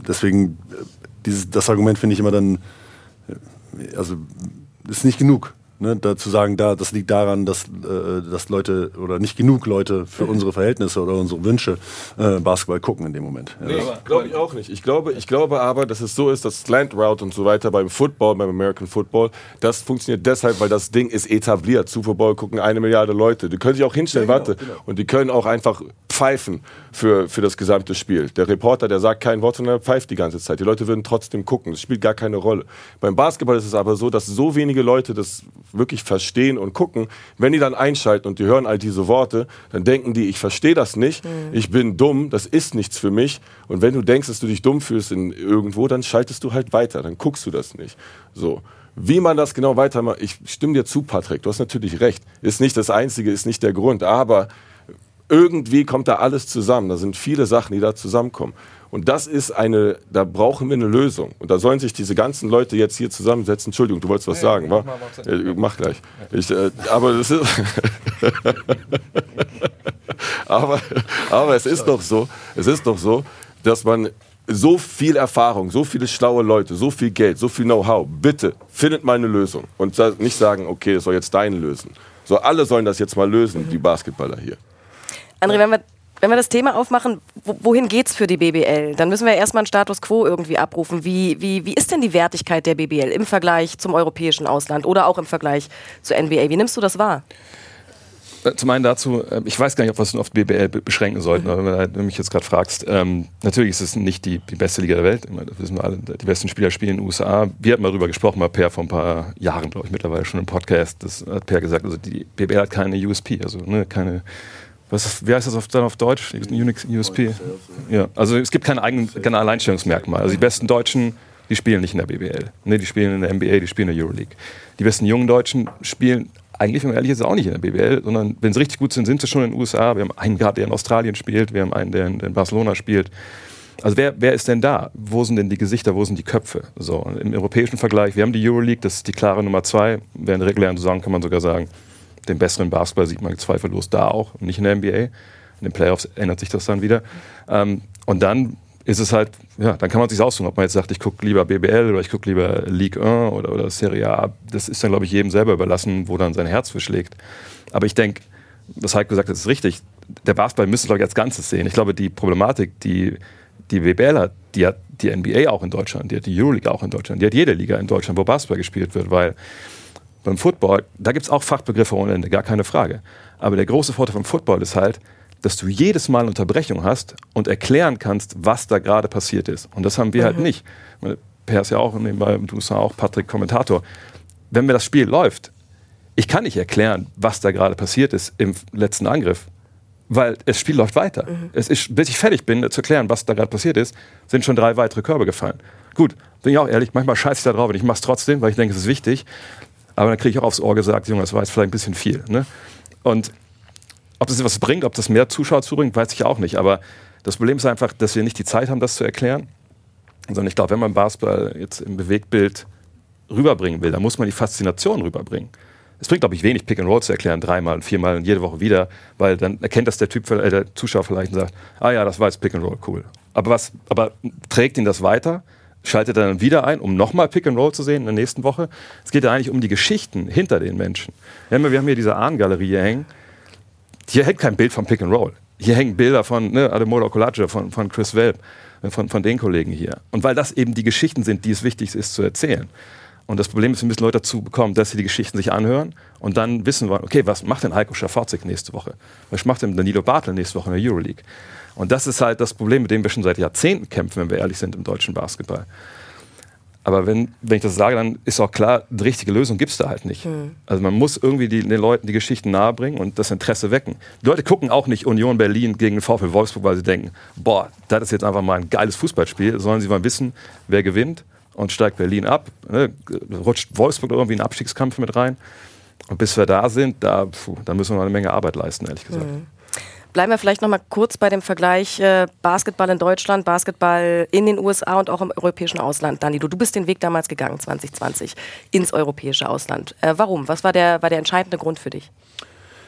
[SPEAKER 4] deswegen, äh, dieses, das Argument finde ich immer dann, äh, also ist nicht genug. Ne, da zu sagen, da, das liegt daran, dass, äh, dass Leute oder nicht genug Leute für unsere Verhältnisse oder unsere Wünsche äh, Basketball gucken in dem Moment. Ja.
[SPEAKER 3] Nee, glaube ich auch nicht. Ich glaube, ich glaube aber, dass es so ist, dass Slant Route und so weiter beim Football, beim American Football, das funktioniert deshalb, weil das Ding ist etabliert. Super Bowl gucken eine Milliarde Leute. Die können sich auch hinstellen, warte. Und die können auch einfach pfeifen für, für das gesamte Spiel. Der Reporter, der sagt kein Wort, sondern er pfeift die ganze Zeit. Die Leute würden trotzdem gucken. Das spielt gar keine Rolle. Beim Basketball ist es aber so, dass so wenige Leute das wirklich verstehen und gucken. Wenn die dann einschalten und die hören all diese Worte, dann denken die, ich verstehe das nicht, ich bin dumm, das ist nichts für mich. Und wenn du denkst, dass du dich dumm fühlst in irgendwo, dann schaltest du halt weiter, dann guckst du das nicht. So. Wie man das genau weitermacht, ich stimme dir zu, Patrick, du hast natürlich recht. Ist nicht das Einzige, ist nicht der Grund, aber irgendwie kommt da alles zusammen. Da sind viele Sachen, die da zusammenkommen. Und das ist eine, da brauchen wir eine Lösung. Und da sollen sich diese ganzen Leute jetzt hier zusammensetzen. Entschuldigung, du wolltest was sagen, wa? Äh, Mach gleich. Ich, äh, aber das ist. aber, aber es ist doch so, es ist doch so, dass man so viel Erfahrung, so viele schlaue Leute, so viel Geld, so viel Know-how, bitte findet mal eine Lösung und nicht sagen, okay, das soll jetzt dein lösen. So, alle sollen das jetzt mal lösen, die Basketballer hier.
[SPEAKER 2] André, wenn wir, wenn wir das Thema aufmachen, wo, wohin geht's für die BBL? Dann müssen wir erstmal einen Status quo irgendwie abrufen. Wie, wie, wie ist denn die Wertigkeit der BBL im Vergleich zum europäischen Ausland oder auch im Vergleich zur NBA? Wie nimmst du das wahr?
[SPEAKER 5] Äh, Zum einen dazu, äh, ich weiß gar nicht, ob wir es auf die BBL be- beschränken sollten, aber wenn du mich jetzt gerade fragst, ähm, natürlich ist es nicht die, die beste Liga der Welt, meine, das wissen wir alle, die besten Spieler spielen in den USA. Wir hatten mal darüber gesprochen, mal Per vor ein paar Jahren, glaube ich, mittlerweile schon im Podcast, das hat Per gesagt, also die BBL hat keine USP, also ne, keine, was wie heißt das auf, dann auf Deutsch? Unix, USP? Ja, also es gibt kein, eigen, kein Alleinstellungsmerkmal. Also die besten Deutschen, die spielen nicht in der BBL. Ne, die spielen in der NBA, die spielen in der Euroleague. Die besten jungen Deutschen spielen eigentlich, wenn man ehrlich ist, auch nicht in der BBL, sondern wenn sie richtig gut sind, sind sie schon in den USA. Wir haben einen gehabt, der in Australien spielt, wir haben einen, der in, der in Barcelona spielt. Also wer, wer ist denn da? Wo sind denn die Gesichter, wo sind die Köpfe? So, Im europäischen Vergleich, wir haben die Euroleague, das ist die klare Nummer zwei. Während der regulären Saison kann man sogar sagen, den besseren Basketball sieht man zweifellos da auch, nicht in der NBA. In den Playoffs ändert sich das dann wieder. Ähm, und dann ist es halt, ja, dann kann man sich aussuchen, ob man jetzt sagt, ich gucke lieber BBL oder ich gucke lieber League 1 oder, oder Serie A. Das ist dann, glaube ich, jedem selber überlassen, wo dann sein Herz für schlägt. Aber ich denke, was Heiko gesagt hat, ist richtig. Der Basketball müsste, glaube ich, als Ganzes sehen. Ich glaube, die Problematik, die die BBL hat, die hat die NBA auch in Deutschland, die hat die Euroleague auch in Deutschland, die hat jede Liga in Deutschland, wo Basketball gespielt wird, weil beim Football, da gibt es auch Fachbegriffe ohne Ende, gar keine Frage. Aber der große Vorteil vom Football ist halt, dass du jedes Mal Unterbrechung hast und erklären kannst, was da gerade passiert ist. Und das haben wir halt nicht. Ich meine, Per ist ja auch nebenbei, du bist ja auch Patrick Kommentator. Wenn mir das Spiel läuft, ich kann nicht erklären, was da gerade passiert ist im letzten Angriff, weil das Spiel läuft weiter. Es ist, bis ich fertig bin, zu erklären, was da gerade passiert ist, sind schon drei weitere Körbe gefallen. Gut, bin ich auch ehrlich, manchmal scheiße ich da drauf und ich mache es trotzdem, weil ich denke, es ist wichtig. Aber dann kriege ich auch aufs Ohr gesagt, Junge, das war jetzt vielleicht ein bisschen viel. Ne? Und ob das was bringt, ob das mehr Zuschauer zubringt, weiß ich auch nicht. Aber das Problem ist einfach, dass wir nicht die Zeit haben, das zu erklären. Sondern ich glaube, wenn man Basketball jetzt im Bewegtbild rüberbringen will, dann muss man die Faszination rüberbringen. Es bringt, glaube ich, wenig Pick and Roll zu erklären, dreimal, viermal und jede Woche wieder, weil dann erkennt das der Typ, äh, der Zuschauer vielleicht und sagt, ah ja, das war jetzt Pick and Roll, cool. Aber was, aber trägt ihn das weiter? Schaltet dann wieder ein, um nochmal Pick and Roll zu sehen in der nächsten Woche? Es geht ja eigentlich um die Geschichten hinter den Menschen. Wir haben, hier diese Ahnengalerie hier hängen. Hier hängt kein Bild vom Pick and Roll. Hier hängen Bilder von ne, Ademola Okulaja, von, von Chris Welp, äh, von, von den Kollegen hier. Und weil das eben die Geschichten sind, die es wichtig ist zu erzählen. Und das Problem ist, wir müssen Leute dazu bekommen, dass sie die Geschichten sich anhören und dann wissen wollen, okay, was macht denn Heiko Schaforzig nächste Woche? Was macht denn Danilo Bartel nächste Woche in der Euroleague? Und das ist halt das Problem, mit dem wir schon seit Jahrzehnten kämpfen, wenn wir ehrlich sind im deutschen Basketball. Aber wenn, wenn ich das sage, dann ist auch klar, die richtige Lösung gibt es da halt nicht. Mhm. Also man muss irgendwie die, den Leuten die Geschichten nahebringen und das Interesse wecken. Die Leute gucken auch nicht Union Berlin gegen den VfL Wolfsburg, weil sie denken, boah, das ist jetzt einfach mal ein geiles Fußballspiel. Sollen sie mal wissen, wer gewinnt und steigt Berlin ab. Ne? Rutscht Wolfsburg irgendwie in einen Abstiegskampf mit rein. Und bis wir da sind, da, puh, da müssen wir noch eine Menge Arbeit leisten, ehrlich gesagt. Mhm.
[SPEAKER 2] Bleiben wir vielleicht noch mal kurz bei dem Vergleich äh, Basketball in Deutschland, Basketball in den USA und auch im europäischen Ausland. Danilo, du bist den Weg damals gegangen, 2020, ins europäische Ausland. Äh, warum? Was war der, war der entscheidende Grund für dich?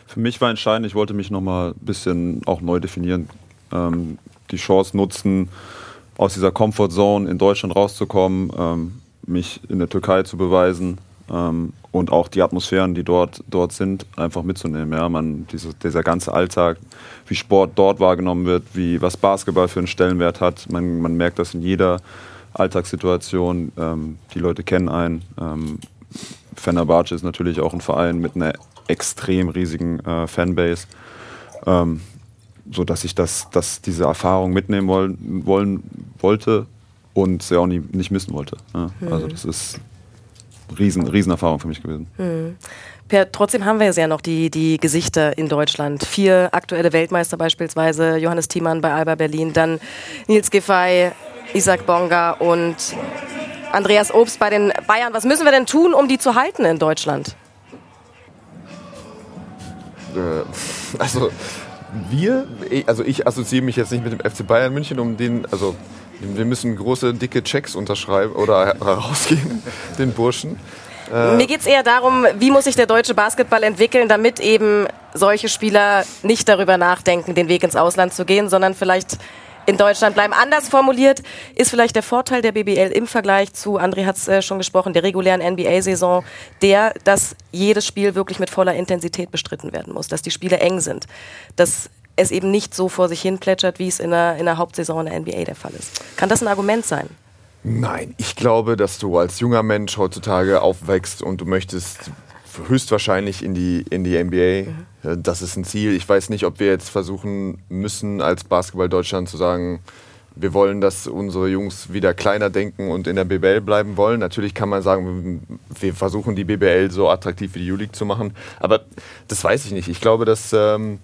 [SPEAKER 7] Für mich war entscheidend, ich wollte mich noch mal ein bisschen auch neu definieren. Ähm, die Chance nutzen, aus dieser Comfortzone in Deutschland rauszukommen, ähm, mich in der Türkei zu beweisen, ähm, und auch die Atmosphären, die dort, dort sind, einfach mitzunehmen. Ja, man, diese, dieser ganze Alltag, wie Sport dort wahrgenommen wird, wie, was Basketball für einen Stellenwert hat. Man, man merkt das in jeder Alltagssituation. Ähm, die Leute kennen einen. Ähm, Fenerbahce ist natürlich auch ein Verein mit einer extrem riesigen äh, Fanbase. Ähm, so dass ich das, dass diese Erfahrung mitnehmen wollen, wollen wollte und sie auch nie, nicht missen wollte. Ja, also das ist riesen, Riesenerfahrung für mich gewesen. Mhm.
[SPEAKER 2] Per, trotzdem haben wir ja noch die, die Gesichter in Deutschland. Vier aktuelle Weltmeister beispielsweise, Johannes Thiemann bei Alba Berlin, dann Nils Giffey, Isaac Bonga und Andreas Obst bei den Bayern. Was müssen wir denn tun, um die zu halten in Deutschland?
[SPEAKER 6] Äh, also wir, also ich assoziiere mich jetzt nicht mit dem FC Bayern München, um den, also wir müssen große, dicke Checks unterschreiben oder herausgeben, den Burschen.
[SPEAKER 2] Äh Mir geht es eher darum, wie muss sich der deutsche Basketball entwickeln, damit eben solche Spieler nicht darüber nachdenken, den Weg ins Ausland zu gehen, sondern vielleicht in Deutschland bleiben. Anders formuliert ist vielleicht der Vorteil der BBL im Vergleich zu, André hat es äh, schon gesprochen, der regulären NBA-Saison, der, dass jedes Spiel wirklich mit voller Intensität bestritten werden muss, dass die Spiele eng sind, dass es eben nicht so vor sich hin plätschert, wie es in der, in der Hauptsaison in der NBA der Fall ist. Kann das ein Argument sein?
[SPEAKER 6] Nein, ich glaube, dass du als junger Mensch heutzutage aufwächst und du möchtest höchstwahrscheinlich in die, in die NBA. Mhm. Das ist ein Ziel. Ich weiß nicht, ob wir jetzt versuchen müssen, als Basketball Deutschland zu sagen, wir wollen, dass unsere Jungs wieder kleiner denken und in der BBL bleiben wollen. Natürlich kann man sagen, wir versuchen die BBL so attraktiv wie die U-League zu machen. Aber das weiß ich nicht. Ich glaube, dass. Ähm,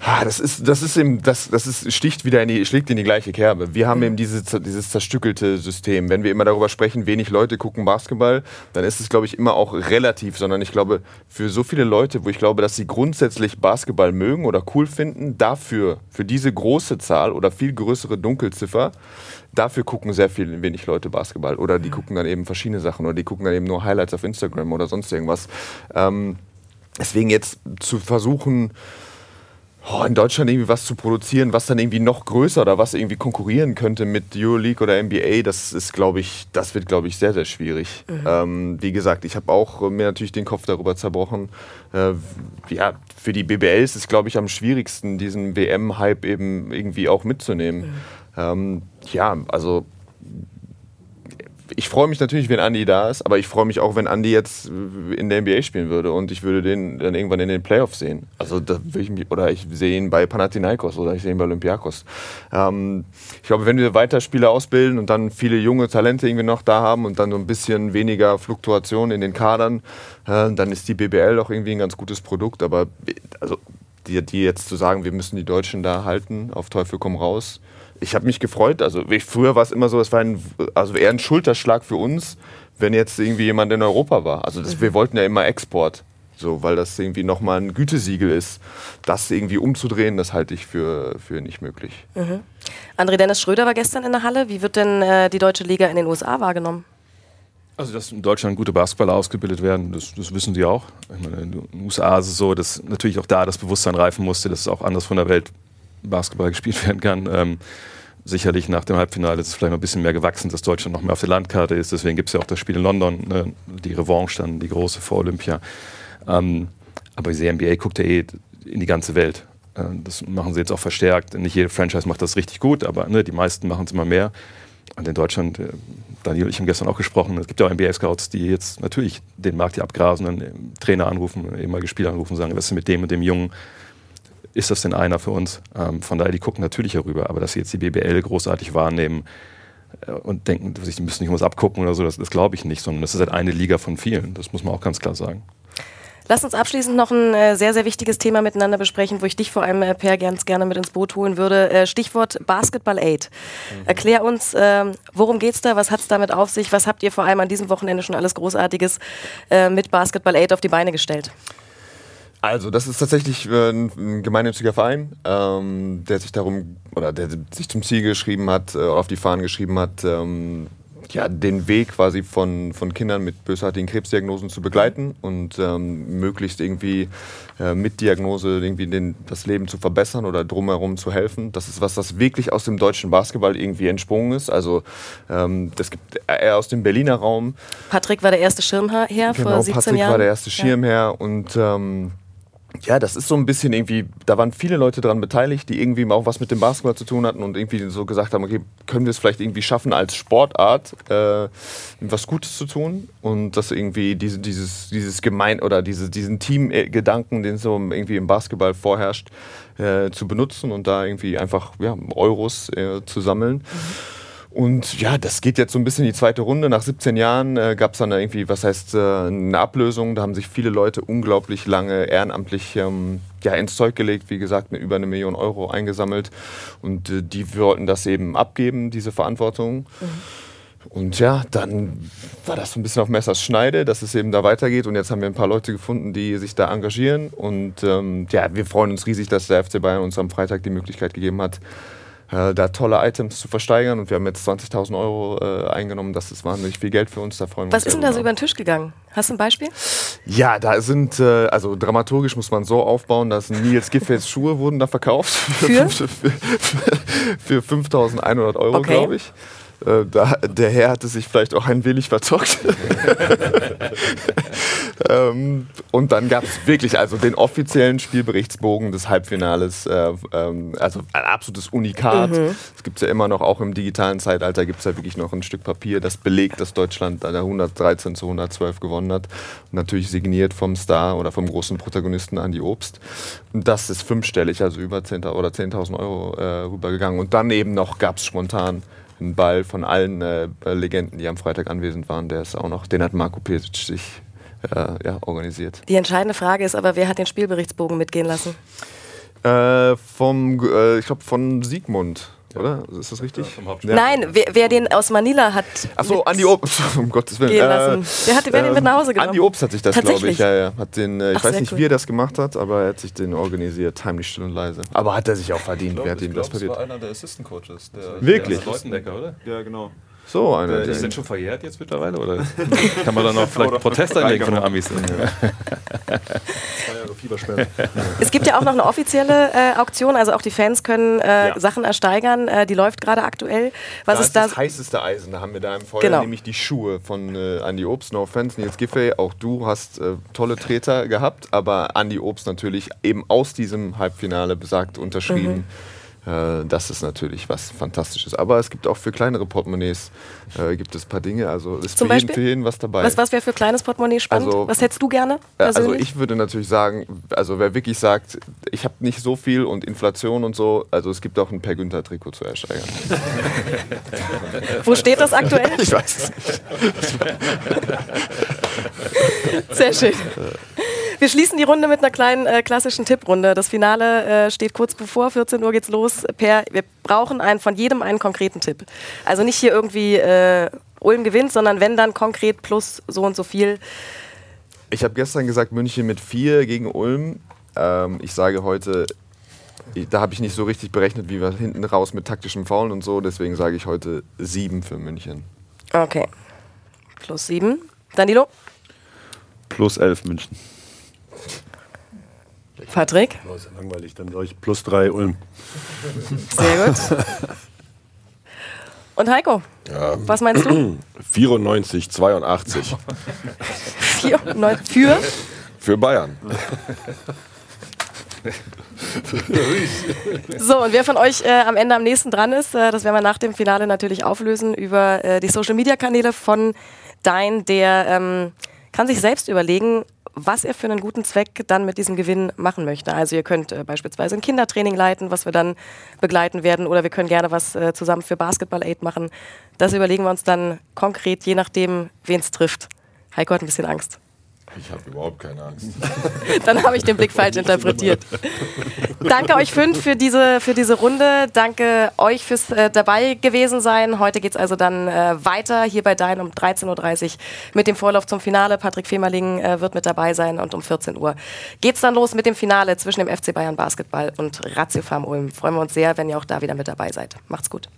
[SPEAKER 6] das ist, das ist eben, das, das ist, sticht wieder in die, schlägt in die gleiche Kerbe. Wir haben eben dieses, dieses zerstückelte System. Wenn wir immer darüber sprechen, wenig Leute gucken Basketball, dann ist es, glaube ich, immer auch relativ, sondern ich glaube, für so viele Leute, wo ich glaube, dass sie grundsätzlich Basketball mögen oder cool finden, dafür, für diese große Zahl oder viel größere Dunkelziffer, dafür gucken sehr viel wenig Leute Basketball. Oder die mhm. gucken dann eben verschiedene Sachen oder die gucken dann eben nur Highlights auf Instagram oder sonst irgendwas. Ähm, deswegen jetzt zu versuchen, oh, in Deutschland irgendwie was zu produzieren, was dann irgendwie noch größer oder was irgendwie konkurrieren könnte mit Euroleague oder NBA, das ist, glaube ich, das wird, glaube ich, sehr, sehr schwierig. Mhm. Ähm, wie gesagt, ich habe auch mir natürlich den Kopf darüber zerbrochen. Äh, ja, für die BBL ist es, glaube ich, am schwierigsten, diesen WM-Hype eben irgendwie auch mitzunehmen. Mhm. Ähm, ja, also ich freue mich natürlich, wenn Andy da ist, aber ich freue mich auch, wenn Andy jetzt in der NBA spielen würde und ich würde den dann irgendwann in den Playoffs sehen. Also da will ich mich, oder ich sehe ihn bei Panathinaikos oder ich sehe ihn bei Olympiakos. Ähm, ich glaube, wenn wir weiter Spieler ausbilden und dann viele junge Talente irgendwie noch da haben und dann so ein bisschen weniger Fluktuation in den Kadern, äh, dann ist die BBL auch irgendwie ein ganz gutes Produkt. Aber also die, die jetzt zu sagen, wir müssen die Deutschen da halten, auf Teufel komm raus, ich habe mich gefreut. Also ich, früher war es immer so, es war ein, also eher ein Schulterschlag für uns, wenn jetzt irgendwie jemand in Europa war. Also das, wir wollten ja immer Export. So, weil das irgendwie nochmal ein Gütesiegel ist. Das irgendwie umzudrehen, das halte ich für, für nicht möglich.
[SPEAKER 2] Mhm. André Dennis Schröder war gestern in der Halle. Wie wird denn äh, die deutsche Liga in den USA wahrgenommen?
[SPEAKER 5] Also, dass in Deutschland gute Basketballer ausgebildet werden, das, das wissen sie auch. Ich meine, in den USA ist es so, dass natürlich auch da das Bewusstsein reifen musste, dass es auch anders von der Welt Basketball gespielt werden kann. Ähm, sicherlich nach dem Halbfinale ist es vielleicht noch ein bisschen mehr gewachsen, dass Deutschland noch mehr auf der Landkarte ist. Deswegen gibt es ja auch das Spiel in London, ne, die Revanche dann, die große vor Olympia. Ähm, aber die NBA guckt ja eh in die ganze Welt. Äh, das machen sie jetzt auch verstärkt. Nicht jede Franchise macht das richtig gut, aber ne, die meisten machen es immer mehr. Und in Deutschland, äh, Daniel und ich haben gestern auch gesprochen, es gibt ja auch NBA-Scouts, die jetzt natürlich den Markt hier abgrasen, dann Trainer anrufen, ehemalige Spieler anrufen und sagen, was ist mit dem und dem Jungen? Ist das denn einer für uns? Ähm, von daher, die gucken natürlich herüber, aber dass sie jetzt die BBL großartig wahrnehmen, äh, und denken, sie müssen nicht was abgucken oder so, das, das glaube ich nicht, sondern das ist halt eine Liga von vielen. Das muss man auch ganz klar sagen.
[SPEAKER 2] Lass uns abschließend noch ein äh, sehr, sehr wichtiges Thema miteinander besprechen, wo ich dich vor allem, äh, Per, ganz gerne mit ins Boot holen würde. Äh, Stichwort Basketball Aid. Mhm. Erklär uns, ähm, worum geht's da? Was hat's damit auf sich? Was habt ihr vor allem an diesem Wochenende schon alles Großartiges äh, mit Basketball Aid auf die Beine gestellt?
[SPEAKER 6] Also, das ist tatsächlich äh, ein gemeinnütziger Verein, ähm, der sich darum oder der sich zum Ziel geschrieben hat, äh, auf die Fahnen geschrieben hat, ähm, ja, den Weg quasi von, von Kindern mit bösartigen Krebsdiagnosen zu begleiten und ähm, möglichst irgendwie äh, mit Diagnose irgendwie den, das Leben zu verbessern oder drumherum zu helfen. Das ist was, das wirklich aus dem deutschen Basketball irgendwie entsprungen ist. Also ähm, das gibt eher aus dem Berliner Raum.
[SPEAKER 2] Patrick war der erste Schirmherr
[SPEAKER 6] genau,
[SPEAKER 2] vor 17
[SPEAKER 6] Patrick
[SPEAKER 2] Jahren.
[SPEAKER 6] war der erste Schirmherr ja. und ähm, ja, das ist so ein bisschen irgendwie, da waren viele Leute daran beteiligt, die irgendwie auch was mit dem Basketball zu tun hatten und irgendwie so gesagt haben, okay, können wir es vielleicht irgendwie schaffen, als Sportart äh, was Gutes zu tun und das irgendwie diese, dieses, dieses Gemein oder diese, diesen Teamgedanken, den so irgendwie im Basketball vorherrscht, äh, zu benutzen und da irgendwie einfach ja, Euros äh, zu sammeln. Mhm. Und ja, das geht jetzt so ein bisschen in die zweite Runde. Nach 17 Jahren äh, gab es dann irgendwie, was heißt, äh, eine Ablösung. Da haben sich viele Leute unglaublich lange ehrenamtlich ähm, ja, ins Zeug gelegt. Wie gesagt, mit über eine Million Euro eingesammelt. Und äh, die wollten das eben abgeben, diese Verantwortung. Mhm. Und ja, dann war das so ein bisschen auf Messers Schneide, dass es eben da weitergeht. Und jetzt haben wir ein paar Leute gefunden, die sich da engagieren. Und ähm, ja, wir freuen uns riesig, dass der FC Bayern uns am Freitag die Möglichkeit gegeben hat, äh, da tolle Items zu versteigern. Und wir haben jetzt 20.000 Euro äh, eingenommen. Das ist wahnsinnig viel Geld für uns. Da freuen wir
[SPEAKER 2] Was
[SPEAKER 6] uns
[SPEAKER 2] ist denn da so über den Tisch gegangen? Hast du ein Beispiel?
[SPEAKER 6] Ja, da sind, äh, also dramaturgisch muss man so aufbauen, dass Nils Giffels Schuhe wurden da verkauft.
[SPEAKER 2] Für?
[SPEAKER 6] für, für 5.100 Euro,
[SPEAKER 2] Okay.
[SPEAKER 6] glaube ich. Äh, da, der Herr hatte sich vielleicht auch ein wenig verzockt. ähm, und dann gab es wirklich also den offiziellen Spielberichtsbogen des Halbfinales. Äh, ähm, also ein absolutes Unikat. Es gibt ja immer noch, auch im digitalen Zeitalter, gibt es ja wirklich noch ein Stück Papier, das belegt, dass Deutschland da 113 zu 112 gewonnen hat. Und natürlich signiert vom Star oder vom großen Protagonisten Andy Obst. Und das ist fünfstellig, also über 10.000 oder 10.000 Euro äh, rübergegangen. Und dann eben noch gab es spontan einen Ball von allen äh, Legenden, die am Freitag anwesend waren. Der ist auch noch, den hat Marco Pesic sich äh, ja, organisiert.
[SPEAKER 2] Die entscheidende Frage ist aber, wer hat den Spielberichtsbogen mitgehen lassen?
[SPEAKER 6] Äh, vom, äh, ich glaube von Sigmund, oder? Ist das richtig? Ja.
[SPEAKER 2] Nein, wer, wer den aus Manila hat.
[SPEAKER 6] Achso, Andi Obst, um Gottes Willen.
[SPEAKER 2] Gehen lassen. Wer hat- wer hat den mit nach Hause genommen?
[SPEAKER 6] Andi Obst hat sich das, glaube
[SPEAKER 2] Tatsächlich?
[SPEAKER 6] ich, ja, ja. Hat den, äh, ich
[SPEAKER 2] Ach,
[SPEAKER 6] weiß nicht,
[SPEAKER 2] cool.
[SPEAKER 6] wie er das gemacht hat, aber er hat sich den organisiert, heimlich still und leise. Aber hat er sich auch verdient, wer hat ihm das passiert?
[SPEAKER 7] einer der Assistant Coaches. Der
[SPEAKER 6] Wirklich?
[SPEAKER 5] Leutendecker, oder?
[SPEAKER 7] Ja, genau.
[SPEAKER 6] So einer.
[SPEAKER 5] Ist
[SPEAKER 6] der-
[SPEAKER 5] denn schon verjährt jetzt mittlerweile? Oder kann man da noch vielleicht Protest einlegen von den Amis?
[SPEAKER 7] Jahre Fiebersperre.
[SPEAKER 2] Es gibt ja auch noch eine offizielle äh, Auktion, also auch die Fans können äh,
[SPEAKER 6] Ja.
[SPEAKER 2] Sachen ersteigern. Äh, die läuft gerade aktuell. Was
[SPEAKER 6] da
[SPEAKER 2] ist
[SPEAKER 6] ist
[SPEAKER 2] da?
[SPEAKER 6] das heißeste Eisen. Da haben wir da im Feuer
[SPEAKER 2] Genau.
[SPEAKER 6] nämlich die Schuhe von äh, Andy Obst. No offense, Nils Giffey, auch du hast äh, tolle Treter gehabt, aber Andy Obst natürlich eben aus diesem Halbfinale besagt unterschrieben. Äh, das ist natürlich was Fantastisches. Aber es gibt auch für kleinere Portemonnaies äh, gibt es ein paar Dinge. Also ist
[SPEAKER 2] Zum
[SPEAKER 6] für jeden, für jeden was dabei.
[SPEAKER 2] Was, was wäre für kleines Portemonnaie spannend?
[SPEAKER 6] Also-
[SPEAKER 2] was hättest du gerne?
[SPEAKER 6] Äh, Also
[SPEAKER 2] Persönlich?
[SPEAKER 6] ich würde natürlich sagen, also wer wirklich sagt, ich habe nicht so viel und Inflation und so, also es gibt auch ein Per Günther Trikot zu ersteigern.
[SPEAKER 2] Wo steht das aktuell?
[SPEAKER 6] Ich weiß es nicht.
[SPEAKER 2] Sehr schön. Wir schließen die Runde mit einer kleinen äh, klassischen Tipprunde. Das Finale äh, steht kurz bevor, 14 Uhr geht's los. Per, wir brauchen einen, von jedem einen konkreten Tipp. Also nicht hier irgendwie äh, Ulm gewinnt, sondern wenn dann konkret plus so und so viel.
[SPEAKER 6] Ich habe gestern gesagt, München mit 4 gegen Ulm. Ähm, ich sage heute, ich, da habe ich nicht so richtig berechnet, wie wir hinten raus mit taktischem Faulen und so. Deswegen sage ich heute 7 für München.
[SPEAKER 2] Okay. Plus sieben. Danilo?
[SPEAKER 7] Plus 11 München.
[SPEAKER 2] Patrick?
[SPEAKER 4] Oh, ist ja langweilig, dann sage ich plus drei Ulm.
[SPEAKER 2] Sehr gut. Und Heiko? Was meinst du?
[SPEAKER 3] 94, 82
[SPEAKER 2] Vier, neun, für?
[SPEAKER 3] für Bayern.
[SPEAKER 2] So, und wer von euch äh, am Ende am nächsten dran ist, äh, das werden wir nach dem Finale natürlich auflösen über äh, die Social Media Kanäle von Dein, der ähm, kann sich selbst überlegen, was er für einen guten Zweck dann mit diesem Gewinn machen möchte. Also ihr könnt äh, beispielsweise ein Kindertraining leiten, was wir dann begleiten werden, oder wir können gerne was äh, zusammen für Basketball Aid machen. Das überlegen wir uns dann konkret, je nachdem, wen es trifft. Heiko hat ein bisschen Angst.
[SPEAKER 3] Ich habe überhaupt keine Angst.
[SPEAKER 2] Dann habe ich den Blick falsch interpretiert. Danke euch fünf für diese, für diese Runde. Danke euch fürs äh, dabei gewesen sein. Heute geht es also dann äh, weiter hier bei Dein um 13.30 Uhr mit dem Vorlauf zum Finale. Patrick Femerling äh, wird mit dabei sein und um 14 Uhr geht es dann los mit dem Finale zwischen dem FC Bayern Basketball und Ratio Farm Ulm. Freuen wir uns sehr, wenn ihr auch da wieder mit dabei seid. Macht's gut.